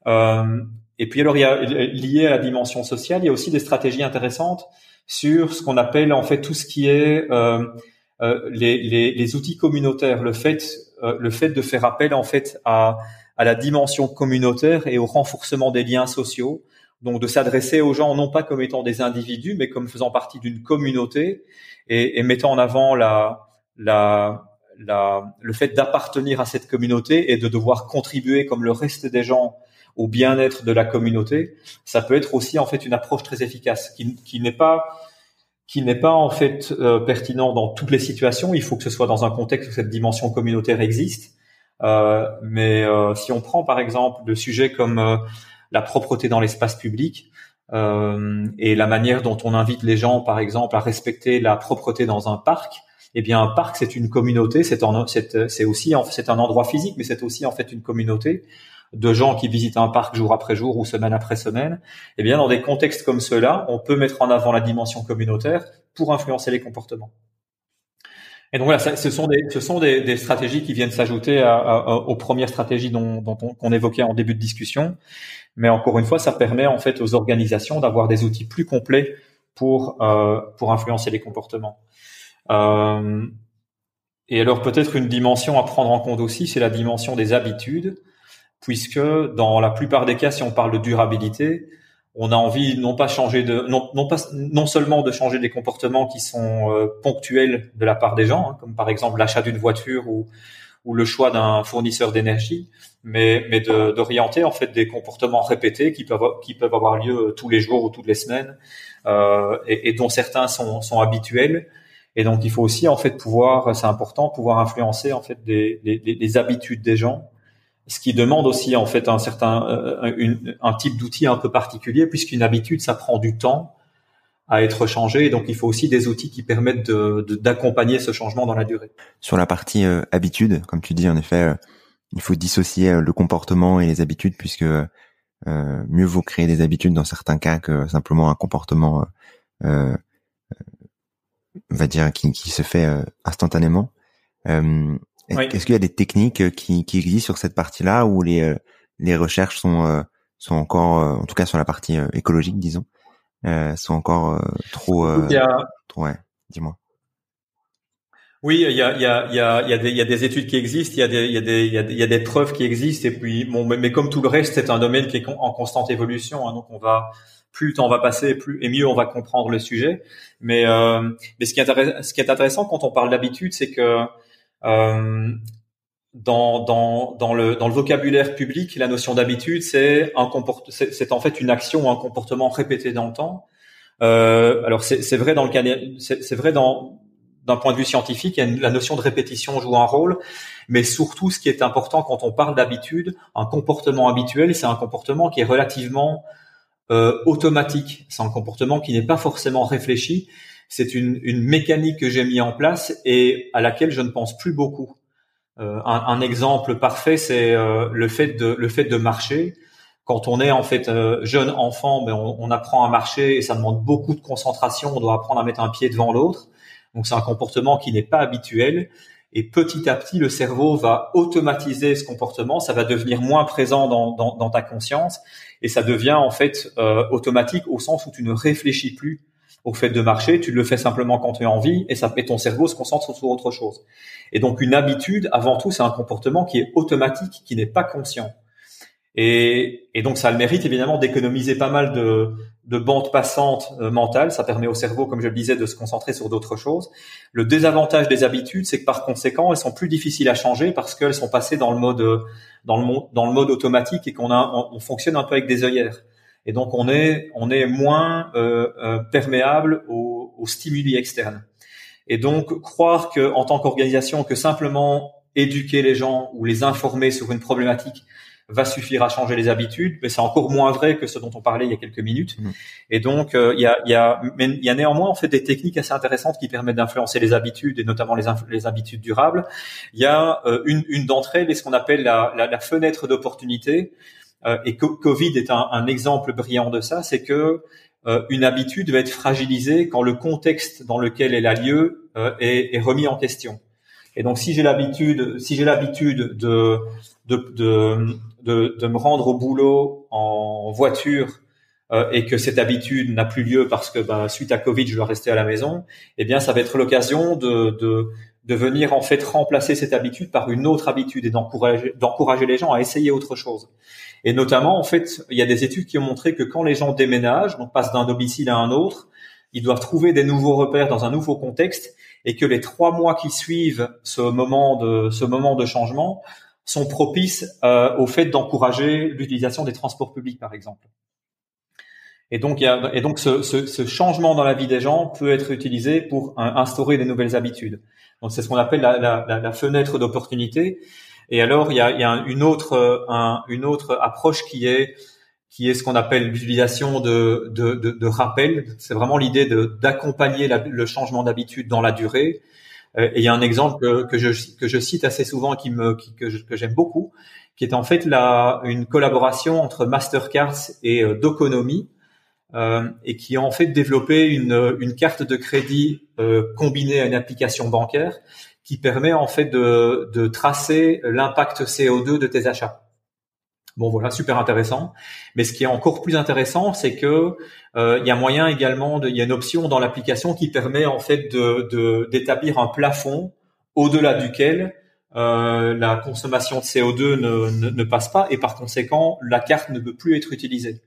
Euh, et puis alors, il y a lié à la dimension sociale, il y a aussi des stratégies intéressantes sur ce qu'on appelle en fait tout ce qui est euh, euh, les, les, les, outils communautaires, le fait, euh, le fait de faire appel en fait à à la dimension communautaire et au renforcement des liens sociaux. Donc de s'adresser aux gens non pas comme étant des individus, mais comme faisant partie d'une communauté et, et, mettant en avant la, la, la, le fait d'appartenir à cette communauté et de devoir contribuer comme le reste des gens au bien-être de la communauté. Ça peut être aussi en fait une approche très efficace qui, qui n'est pas qui n'est pas en fait euh, pertinent dans toutes les situations. Il faut que ce soit dans un contexte où cette dimension communautaire existe mais si on prend par exemple de sujets comme la propreté dans l'espace public, euh, et la manière dont on invite les gens, par exemple, à respecter la propreté dans un parc, eh bien, un parc, c'est une communauté, c'est c'est aussi, c'est un endroit physique, mais c'est aussi en fait une communauté de gens qui visitent un parc jour après jour ou semaine après semaine. Eh bien, dans des contextes comme ceux-là, on peut mettre en avant la dimension communautaire pour influencer les comportements. Et donc voilà, ce sont des, ce sont des, des stratégies qui viennent s'ajouter aux premières stratégies dont, dont on, qu'on évoquait en début de discussion. Mais encore une fois, ça permet en fait aux organisations d'avoir des outils plus complets pour euh, pour influencer les comportements. Euh, et alors peut-être une dimension à prendre en compte aussi, c'est la dimension des habitudes, puisque dans la plupart des cas, si on parle de durabilité, on a envie non pas changer de non, non pas non seulement de changer des comportements qui sont euh, ponctuels de la part des gens, hein, comme par exemple l'achat d'une voiture ou ou le choix d'un fournisseur d'énergie, mais mais d'orienter en fait des comportements répétés qui peuvent qui peuvent avoir lieu tous les jours ou toutes les semaines euh, et, et, dont certains sont sont habituels. Et donc il faut aussi en fait pouvoir, c'est important, pouvoir influencer en fait des, des, des habitudes des gens ce qui demande aussi en fait un certain euh, un type d'outil un peu particulier puisqu'une habitude ça prend du temps à être changé donc il faut aussi des outils qui permettent d'accompagner de, ce changement dans la durée. Sur la partie euh, habitude, comme tu dis en effet, euh, il faut dissocier le comportement et les habitudes puisque mieux vaut créer des habitudes dans certains cas que simplement un comportement on va dire qui se fait instantanément. Est-ce qu'il y a des techniques qui, qui existent sur cette partie-là où les, euh, les recherches sont, euh, sont encore, euh, en tout cas sur la partie écologique, disons, sont encore trop, trop, ouais, dis-moi. Oui, il y a, il y a, il y a, il y a des, il y a des études qui existent, il y a des, il y a des, il y a des, il y a des preuves qui existent, et puis bon, mais, comme tout le reste, c'est un domaine qui est en constante évolution, hein, donc on va, plus le temps va passer, plus et mieux on va comprendre le sujet. Mais, euh, mais ce qui est ce qui est intéressant quand on parle d'habitude, c'est que euh, dans, dans, dans, le, dans le vocabulaire public, la notion d'habitude, c'est un c'est en fait une action ou un comportement répété dans le temps. Euh, alors c'est vrai dans le cas, c'est vrai dans d'un point de vue scientifique, la notion de répétition joue un rôle, mais surtout ce qui est important quand on parle d'habitude, un comportement habituel, c'est un comportement qui est relativement euh, automatique, c'est un comportement qui n'est pas forcément réfléchi, c'est une, une, mécanique que j'ai mis en place et à laquelle je ne pense plus beaucoup. Euh, un, un, exemple parfait, c'est euh, le fait de le fait de marcher. Quand on est en fait euh, jeune enfant, ben on, on, apprend à marcher et ça demande beaucoup de concentration. On doit apprendre à mettre un pied devant l'autre. Donc c'est un comportement qui n'est pas habituel. Et petit à petit, le cerveau va automatiser ce comportement. Ça va devenir moins présent dans, dans, dans ta conscience et ça devient en fait euh, automatique au sens où tu ne réfléchis plus au fait de marcher, tu le fais simplement quand tu as envie et ça et ton cerveau se concentre sur autre chose. Et donc une habitude, avant tout, c'est un comportement qui est automatique, qui n'est pas conscient. Et, donc ça a le mérite évidemment d'économiser pas mal de, de bandes passantes euh, mentales. Ça permet au cerveau, comme je le disais, de se concentrer sur d'autres choses. Le désavantage des habitudes, c'est que par conséquent, elles sont plus difficiles à changer parce qu'elles sont passées dans le mode dans le, dans le mode automatique et qu'on on fonctionne un peu avec des œillères et donc on est on est moins euh, euh, perméable aux, aux, stimuli externes. Et donc croire que en tant qu'organisation que simplement éduquer les gens ou les informer sur une problématique va suffire à changer les habitudes, mais c'est encore moins vrai que ce dont on parlait il y a quelques minutes. Mmh. Et donc euh, il y, a, y, a, mais il y a néanmoins en fait des techniques assez intéressantes qui permettent d'influencer les habitudes et notamment les, les habitudes durables. Il y a euh, une, une d'entre elles, est ce qu'on appelle la, la, la fenêtre d'opportunité. Euh, et Covid est un, exemple brillant de ça, c'est que euh, une habitude va être fragilisée quand le contexte dans lequel elle a lieu euh, est, remis en question. Et donc, si j'ai l'habitude, si j'ai l'habitude de de, de, de, me rendre au boulot en voiture et que cette habitude n'a plus lieu parce que bah, suite à Covid, je dois rester à la maison, eh bien, ça va être l'occasion de, de, de venir en fait remplacer cette habitude par une autre habitude et d'encourager d'encourager les gens à essayer autre chose. Et notamment, en fait, il y a des études qui ont montré que quand les gens déménagent, donc passent d'un domicile à un autre, ils doivent trouver des nouveaux repères dans un nouveau contexte et que les trois mois qui suivent ce moment de ce moment de changement sont propices euh, au fait d'encourager l'utilisation des transports publics, par exemple. Et donc, il y a, et donc ce, ce, ce, changement dans la vie des gens peut être utilisé pour instaurer des nouvelles habitudes. Donc, c'est ce qu'on appelle la, la, la fenêtre d'opportunité. Et alors, il y a, il y a une autre, un, une autre approche qui est qui est ce qu'on appelle l'utilisation de, de, de, rappel. C'est vraiment l'idée d'accompagner le changement d'habitude dans la durée. Euh, et il y a un exemple que, que, je, que je cite assez souvent, qui me, que, j'aime beaucoup, qui est en fait la, une collaboration entre Mastercards et euh, Doconomy, euh, et qui ont en fait développé une, une carte de crédit euh, combinée à une application bancaire qui permet en fait de, tracer l'impact CO2 de tes achats. Bon voilà, super intéressant. Mais ce qui est encore plus intéressant, c'est que euh, il y a moyen également, de, il y a une option dans l'application qui permet en fait de d'établir un plafond au-delà duquel euh, la consommation de CO2 ne, ne, ne, passe pas et par conséquent la carte ne peut plus être utilisée.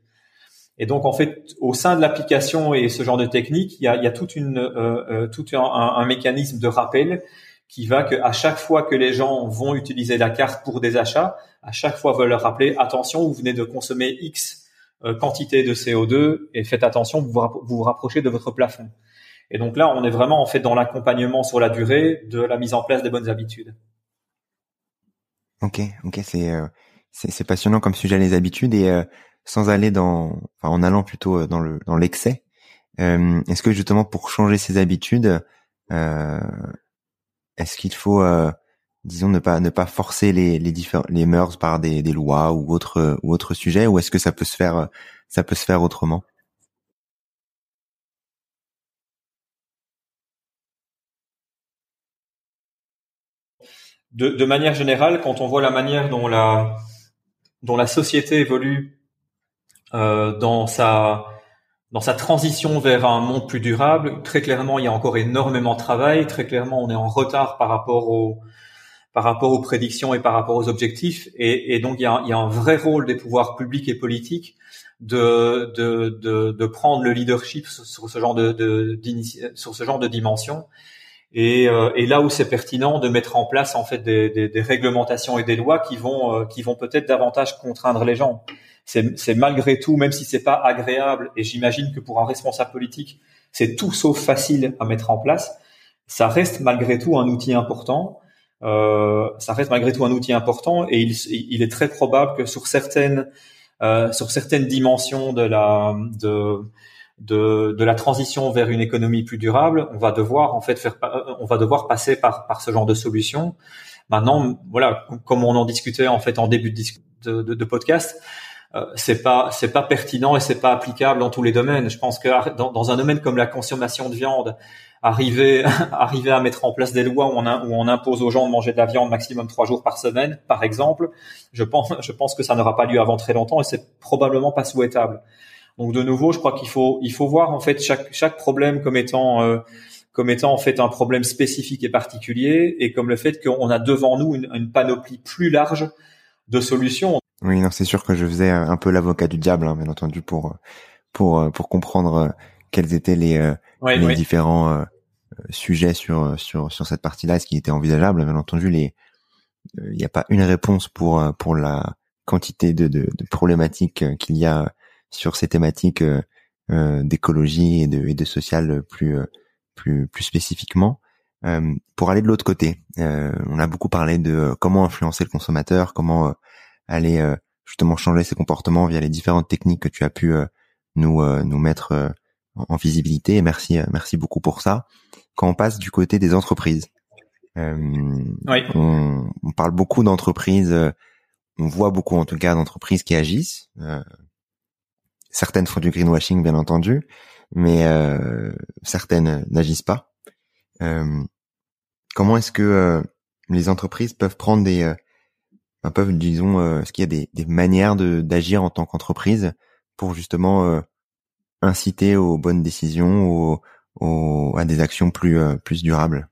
Et donc en fait, au sein de l'application et ce genre de technique, il y a, il y a toute une, euh, euh tout un, un, mécanisme de rappel qui va que à chaque fois que les gens vont utiliser la carte pour des achats, à chaque fois veulent leur rappeler attention, vous venez de consommer X euh, quantité de CO2 et faites attention, vous vous, rapprochez de votre plafond. Et donc là, on est vraiment en fait dans l'accompagnement sur la durée de la mise en place des bonnes habitudes. Ok, ok, c'est euh, c'est passionnant comme sujet les habitudes et euh, sans aller dans, enfin en allant plutôt dans le dans l'excès. Est-ce que justement pour changer ces habitudes, est-ce qu'il faut, euh, disons, ne pas ne pas forcer les les différents les mœurs par des, des lois ou autres ou autres sujets, ou est-ce que ça peut se faire ça peut se faire autrement? De, de, manière générale, quand on voit la manière dont la dont la société évolue euh, dans sa dans sa transition vers un monde plus durable, très clairement, il y a encore énormément de travail. Très clairement, on est en retard par rapport aux par rapport aux prédictions et par rapport aux objectifs. Et, et donc, il y, a, il y, a, un vrai rôle des pouvoirs publics et politiques de de, de, de prendre le leadership sur, ce genre de, de sur ce genre de dimension. Et, euh, et là où c'est pertinent de mettre en place en fait des, des, des réglementations et des lois qui vont euh, qui vont peut-être davantage contraindre les gens c'est malgré tout, même si c'est pas agréable, et j'imagine que pour un responsable politique, c'est tout sauf facile à mettre en place, ça reste malgré tout un outil important. Euh, ça reste malgré tout un outil important, et il, il est très probable que sur certaines euh, sur certaines dimensions de la de, de, de la transition vers une économie plus durable, on va devoir en fait faire, on va devoir passer par par ce genre de solution. Maintenant, voilà, comme on en discutait en fait en début de, de, de podcast, euh, c'est pas c'est pas pertinent et c'est pas applicable dans tous les domaines. Je pense que dans, dans, un domaine comme la consommation de viande, arriver arriver à mettre en place des lois où on, où on impose aux gens de manger de la viande maximum trois jours par semaine, par exemple, je pense je pense que ça n'aura pas lieu avant très longtemps et c'est probablement pas souhaitable. Donc de nouveau, je crois qu'il faut il faut voir en fait chaque chaque problème comme étant euh, comme étant en fait un problème spécifique et particulier et comme le fait qu'on a devant nous une, une panoplie plus large de solutions. Oui, non, c'est sûr que je faisais un peu l'avocat du diable, hein, bien entendu, pour pour pour comprendre euh, quels étaient les, euh, les différents euh, sujets sur sur sur cette partie-là, ce qui était envisageable. Bien entendu, les il n'y a pas une réponse pour pour la quantité de, de, de problématiques qu'il y a sur ces thématiques d'écologie et de et de social plus plus plus spécifiquement. pour aller de l'autre côté, on a beaucoup parlé de comment influencer le consommateur, comment aller euh, justement changer ses comportements via les différentes techniques que tu as pu euh, nous euh, nous mettre en visibilité. Et merci merci beaucoup pour ça. Quand on passe du côté des entreprises, on, on, parle beaucoup d'entreprises. on voit beaucoup en tout cas d'entreprises qui agissent. Certaines font du greenwashing bien entendu, mais certaines n'agissent pas. comment est-ce que les entreprises peuvent prendre des un peu, disons, euh, est-ce qu'il y a des, des manières d'agir en tant qu'entreprise pour justement euh, inciter aux bonnes décisions, aux, à des actions plus euh, plus durables?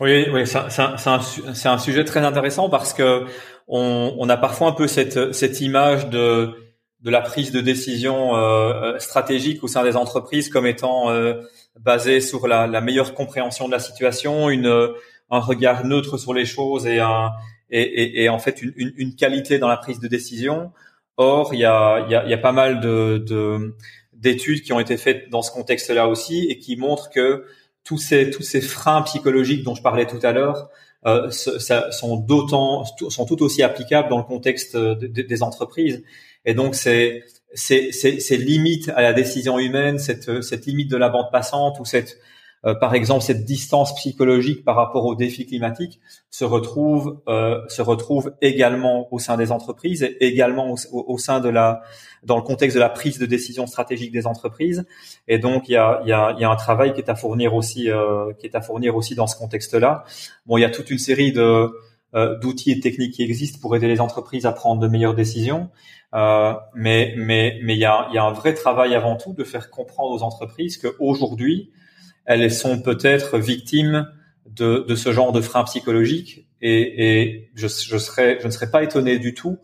Oui, oui, c'est un, sujet très intéressant parce que on, on, a parfois un peu cette, cette image de de la prise de décision euh, stratégique au sein des entreprises comme étant euh, basée sur la, la, meilleure compréhension de la situation, une un regard neutre sur les choses et un et, et, et en fait une, une, une, qualité dans la prise de décision. Or, il y a, y a, y a pas mal de, de d'études qui ont été faites dans ce contexte-là aussi et qui montrent que tous ces tous ces freins psychologiques dont je parlais tout à l'heure euh, sont d'autant sont tout aussi applicables dans le contexte des entreprises. Et donc c'est c'est limite à la décision humaine, cette cette limite de la bande passante ou cette euh, par exemple, cette distance psychologique par rapport aux défis climatiques se retrouve euh, se retrouve également au sein des entreprises et également au, sein de la dans le contexte de la prise de décision stratégique des entreprises. Et donc, il y a, il y a, il y a un travail qui est à fournir aussi euh, qui est à fournir aussi dans ce contexte-là. Bon, il y a toute une série de euh, d'outils et de techniques qui existent pour aider les entreprises à prendre de meilleures décisions. Euh, mais mais mais il y a, y a un vrai travail avant tout de faire comprendre aux entreprises qu'aujourd'hui elles sont peut-être victimes de, ce genre de frein psychologique et, je, ne serais pas étonné du tout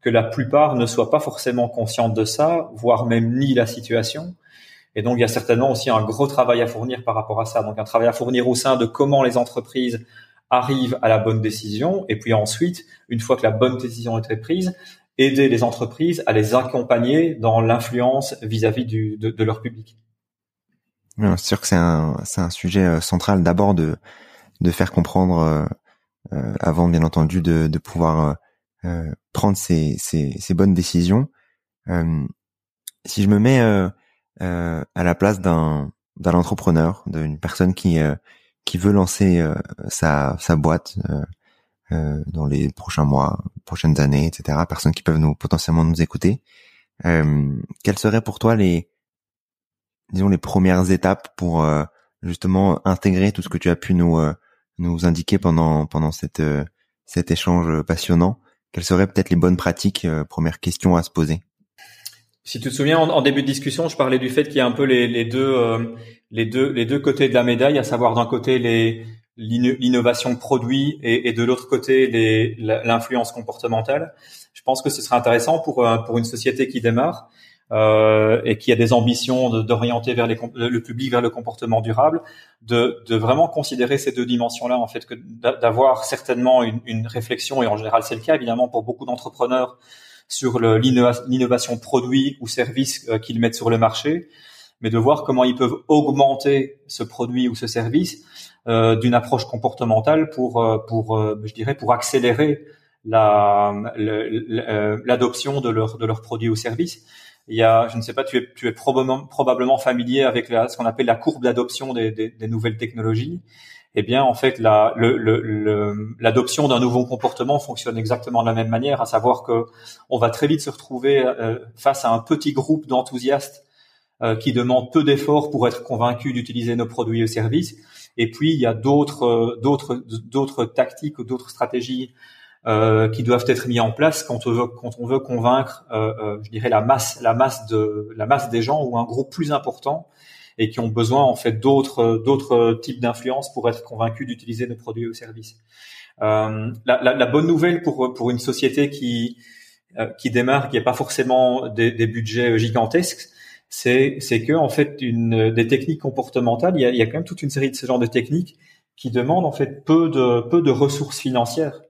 que la plupart ne soient pas forcément conscientes de ça, voire même ni la situation. Et donc, il y a certainement aussi un gros travail à fournir par rapport à ça. Donc, un travail à fournir au sein de comment les entreprises arrivent à la bonne décision. Et puis ensuite, une fois que la bonne décision a été prise, aider les entreprises à les accompagner dans l'influence vis-à-vis de leur public. C'est sûr que c'est un, un sujet euh, central d'abord de, de faire comprendre euh, euh, avant bien entendu de, de pouvoir prendre ces, ces, ces, bonnes décisions. si je me mets à la place d'un, d'un entrepreneur, d'une personne qui, qui veut lancer sa, sa boîte dans les prochains mois, prochaines années, etc., personnes qui peuvent nous potentiellement nous écouter, quelles seraient pour toi les disons les premières étapes pour euh, justement intégrer tout ce que tu as pu nous euh, nous indiquer pendant pendant cette euh, cet échange passionnant Quelles seraient peut-être les bonnes pratiques Première question à se poser? Si tu te souviens, en, début de discussion, je parlais du fait qu'il y a un peu les, les deux les deux les deux côtés de la médaille, à savoir d'un côté les l'innovation produit et, et de l'autre côté l'influence comportementale. Je pense que ce serait intéressant pour pour une société qui démarre euh, et qui a des ambitions d'orienter vers les, le public vers le comportement durable, de, de vraiment considérer ces deux dimensions-là, en fait, que d'avoir certainement une, une, réflexion, et en général c'est le cas évidemment pour beaucoup d'entrepreneurs, sur l'innovation produit ou service euh, qu'ils mettent sur le marché, mais de voir comment ils peuvent augmenter ce produit ou ce service euh, d'une approche comportementale pour, euh, pour je dirais, pour accélérer l'adoption la, de leurs de leurs produits ou services il y a, je ne sais pas, tu es, tu es probablement, probablement familier avec la, ce qu'on appelle la courbe d'adoption des, des, des, nouvelles technologies. Eh bien, en fait, la, l'adoption le, d'un nouveau comportement fonctionne exactement de la même manière, à savoir que on va très vite se retrouver euh, face à un petit groupe d'enthousiastes euh, qui demandent peu d'efforts pour être convaincus d'utiliser nos produits et services. Et puis, il y a d'autres, euh, d'autres, d'autres tactiques ou d'autres stratégies euh, qui doivent être mis en place quand on veut, quand on veut convaincre, euh, euh, je dirais la masse, la masse de la masse des gens ou un groupe plus important et qui ont besoin en fait d'autres d'autres types d'influence pour être convaincus d'utiliser nos produits ou services. Euh, la, la, la, bonne nouvelle pour pour une société qui qui démarre, qui n'a pas forcément des, des, budgets gigantesques, c'est c'est que en fait une des techniques comportementales, il y a, y a quand même toute une série de ce genre de techniques qui demandent en fait peu de peu de ressources financières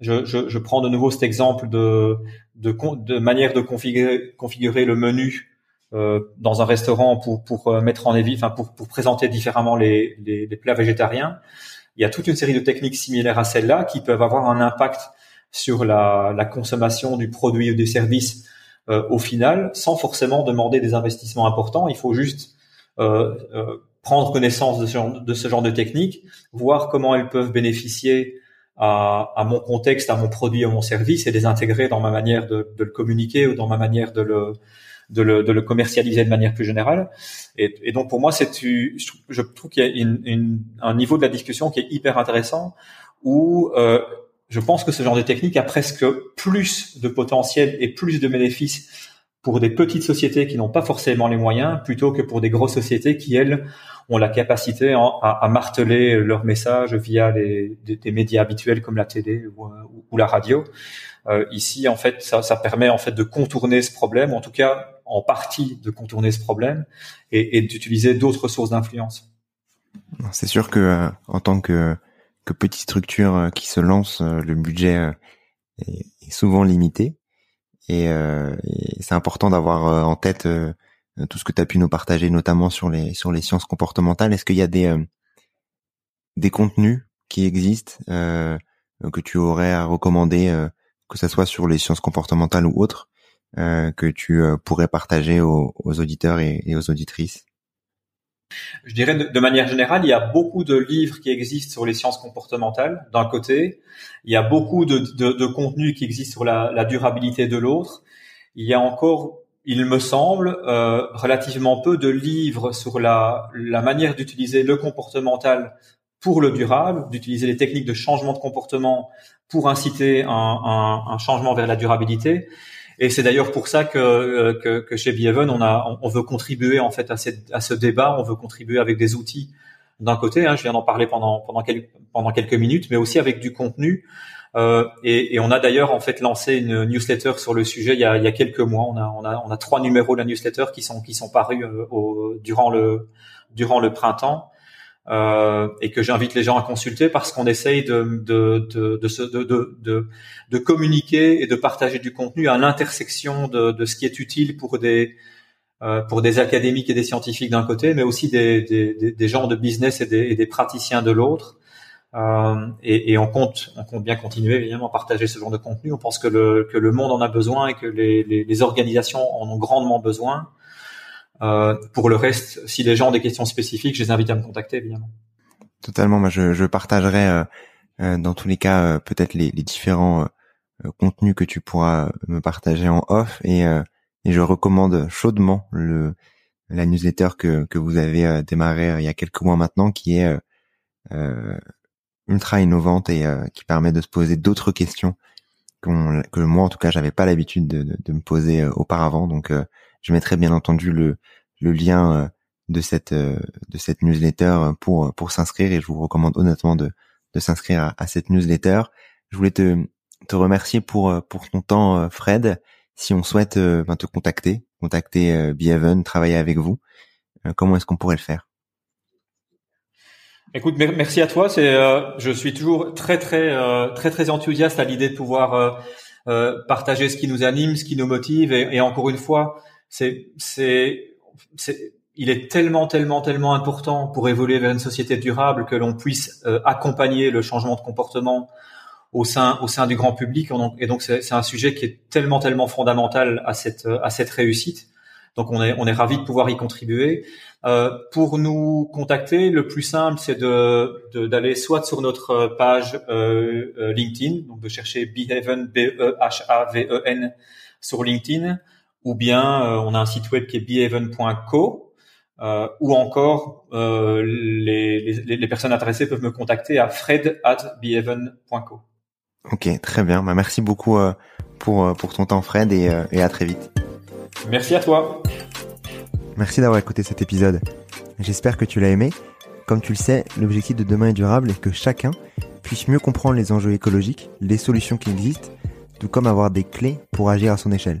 je, je, je, prends de nouveau cet exemple de, de, de manière de configurer, configurer le menu euh, dans un restaurant pour, pour euh, mettre en évi, enfin pour, pour présenter différemment les, les, les, plats végétariens. Il y a toute une série de techniques similaires à celle-là qui peuvent avoir un impact sur la, la consommation du produit ou des services euh, au final, sans forcément demander des investissements importants. Il faut juste euh, euh prendre connaissance de ce, genre, de ce genre de techniques, voir comment elles peuvent bénéficier à, à, mon contexte, à mon produit, à mon service et les intégrer dans ma manière de, de le communiquer ou dans ma manière de le, de le, de le commercialiser de manière plus générale. Et, donc pour moi, c'est je trouve qu'il y a une, une, un niveau de la discussion qui est hyper intéressant où euh, je pense que ce genre de technique a presque plus de potentiel et plus de bénéfices pour des petites sociétés qui n'ont pas forcément les moyens plutôt que pour des grosses sociétés qui elles ont la capacité à, marteler leur message via des, médias habituels comme la télé ou, ou la radio. Euh, ici, en fait, ça, permet en fait de contourner ce problème, en tout cas en partie de contourner ce problème et, d'utiliser d'autres sources d'influence. C'est sûr que euh, en tant que, petite structure euh, qui se lance, le budget est souvent limité et, et c'est important d'avoir en tête euh, tout ce que tu as pu nous partager, notamment sur les sur les sciences comportementales. Est-ce qu'il y a des euh, des contenus qui existent que tu aurais à recommander, que ce soit sur les sciences comportementales ou autres, que tu pourrais partager aux, auditeurs et, aux auditrices? Je dirais de, manière générale, il y a beaucoup de livres qui existent sur les sciences comportementales d'un côté, il y a beaucoup de, de, contenus qui existent sur la, la durabilité de l'autre. Il y a encore, il me semble, euh, relativement peu de livres sur la, la manière d'utiliser le comportemental pour le durable, d'utiliser les techniques de changement de comportement pour inciter un, un, un changement vers la durabilité. Et c'est d'ailleurs pour ça que, euh, que, que chez Behaven, on, a, on veut contribuer en fait à, à ce débat. On veut contribuer avec des outils d'un côté. Hein, je viens d'en parler pendant pendant quelques, pendant quelques minutes, mais aussi avec du contenu. Euh, et, et, on a d'ailleurs en fait lancé une newsletter sur le sujet il y a, il y a quelques mois. On a, on a, on a trois numéros de la newsletter qui sont qui sont parus euh, au, durant le durant le printemps euh, et que j'invite les gens à consulter parce qu'on essaye de de de de, de, communiquer et de partager du contenu à l'intersection de, de ce qui est utile pour des euh, pour des académiques et des scientifiques d'un côté, mais aussi des, des, des, gens de business et des, des praticiens de l'autre. Euh, et, et, on compte, on compte bien continuer évidemment à partager ce genre de contenu. On pense que le, que le monde en a besoin et que les, les, les organisations en ont grandement besoin. Euh, pour le reste, si les gens ont des questions spécifiques, je les invite à me contacter, évidemment. Totalement. Moi, je, je partagerai euh, euh, dans tous les cas peut-être les, les différents contenus que tu pourras me partager en off et, et je recommande chaudement le la newsletter que, que vous avez démarré il y a quelques mois maintenant, qui est ultra innovante et qui permet de se poser d'autres questions que moi en tout cas j'avais pas l'habitude de, de, de, me poser auparavant. Donc je mettrai bien entendu le, le lien euh, de cette euh, de cette newsletter pour pour s'inscrire et je vous recommande honnêtement de de s'inscrire à, cette newsletter. Je voulais te te remercier pour euh, pour ton temps Fred. Si on souhaite ben, te contacter, contacter Behaven, travailler avec vous, comment est-ce qu'on pourrait le faire? Écoute, merci à toi. C'est, je suis toujours très très très très enthousiaste à l'idée de pouvoir partager ce qui nous anime, ce qui nous motive, et, et encore une fois, c'est, c'est, c'est, il est tellement, tellement, tellement important pour évoluer vers une société durable que l'on puisse euh, accompagner le changement de comportement au sein, au sein du grand public. Et donc, c'est, un sujet qui est tellement, tellement fondamental à cette, à cette réussite. Donc, on est, on est ravi de pouvoir y contribuer. Euh, pour nous contacter, le plus simple, c'est de, d'aller soit sur notre page euh, euh LinkedIn, donc de chercher Behaven, B-E-H-A-V-E-N sur LinkedIn ou bien euh, on a un site web qui est behaven.co, euh, ou encore euh, les, les, les, personnes intéressées peuvent me contacter à fred at behaven.co. Ok, très bien. Bah, merci beaucoup euh, pour, pour ton temps Fred et, et à très vite. Merci à toi. Merci d'avoir écouté cet épisode. J'espère que tu l'as aimé. Comme tu le sais, l'objectif de demain est durable est que chacun puisse mieux comprendre les enjeux écologiques, les solutions qui existent, tout comme avoir des clés pour agir à son échelle.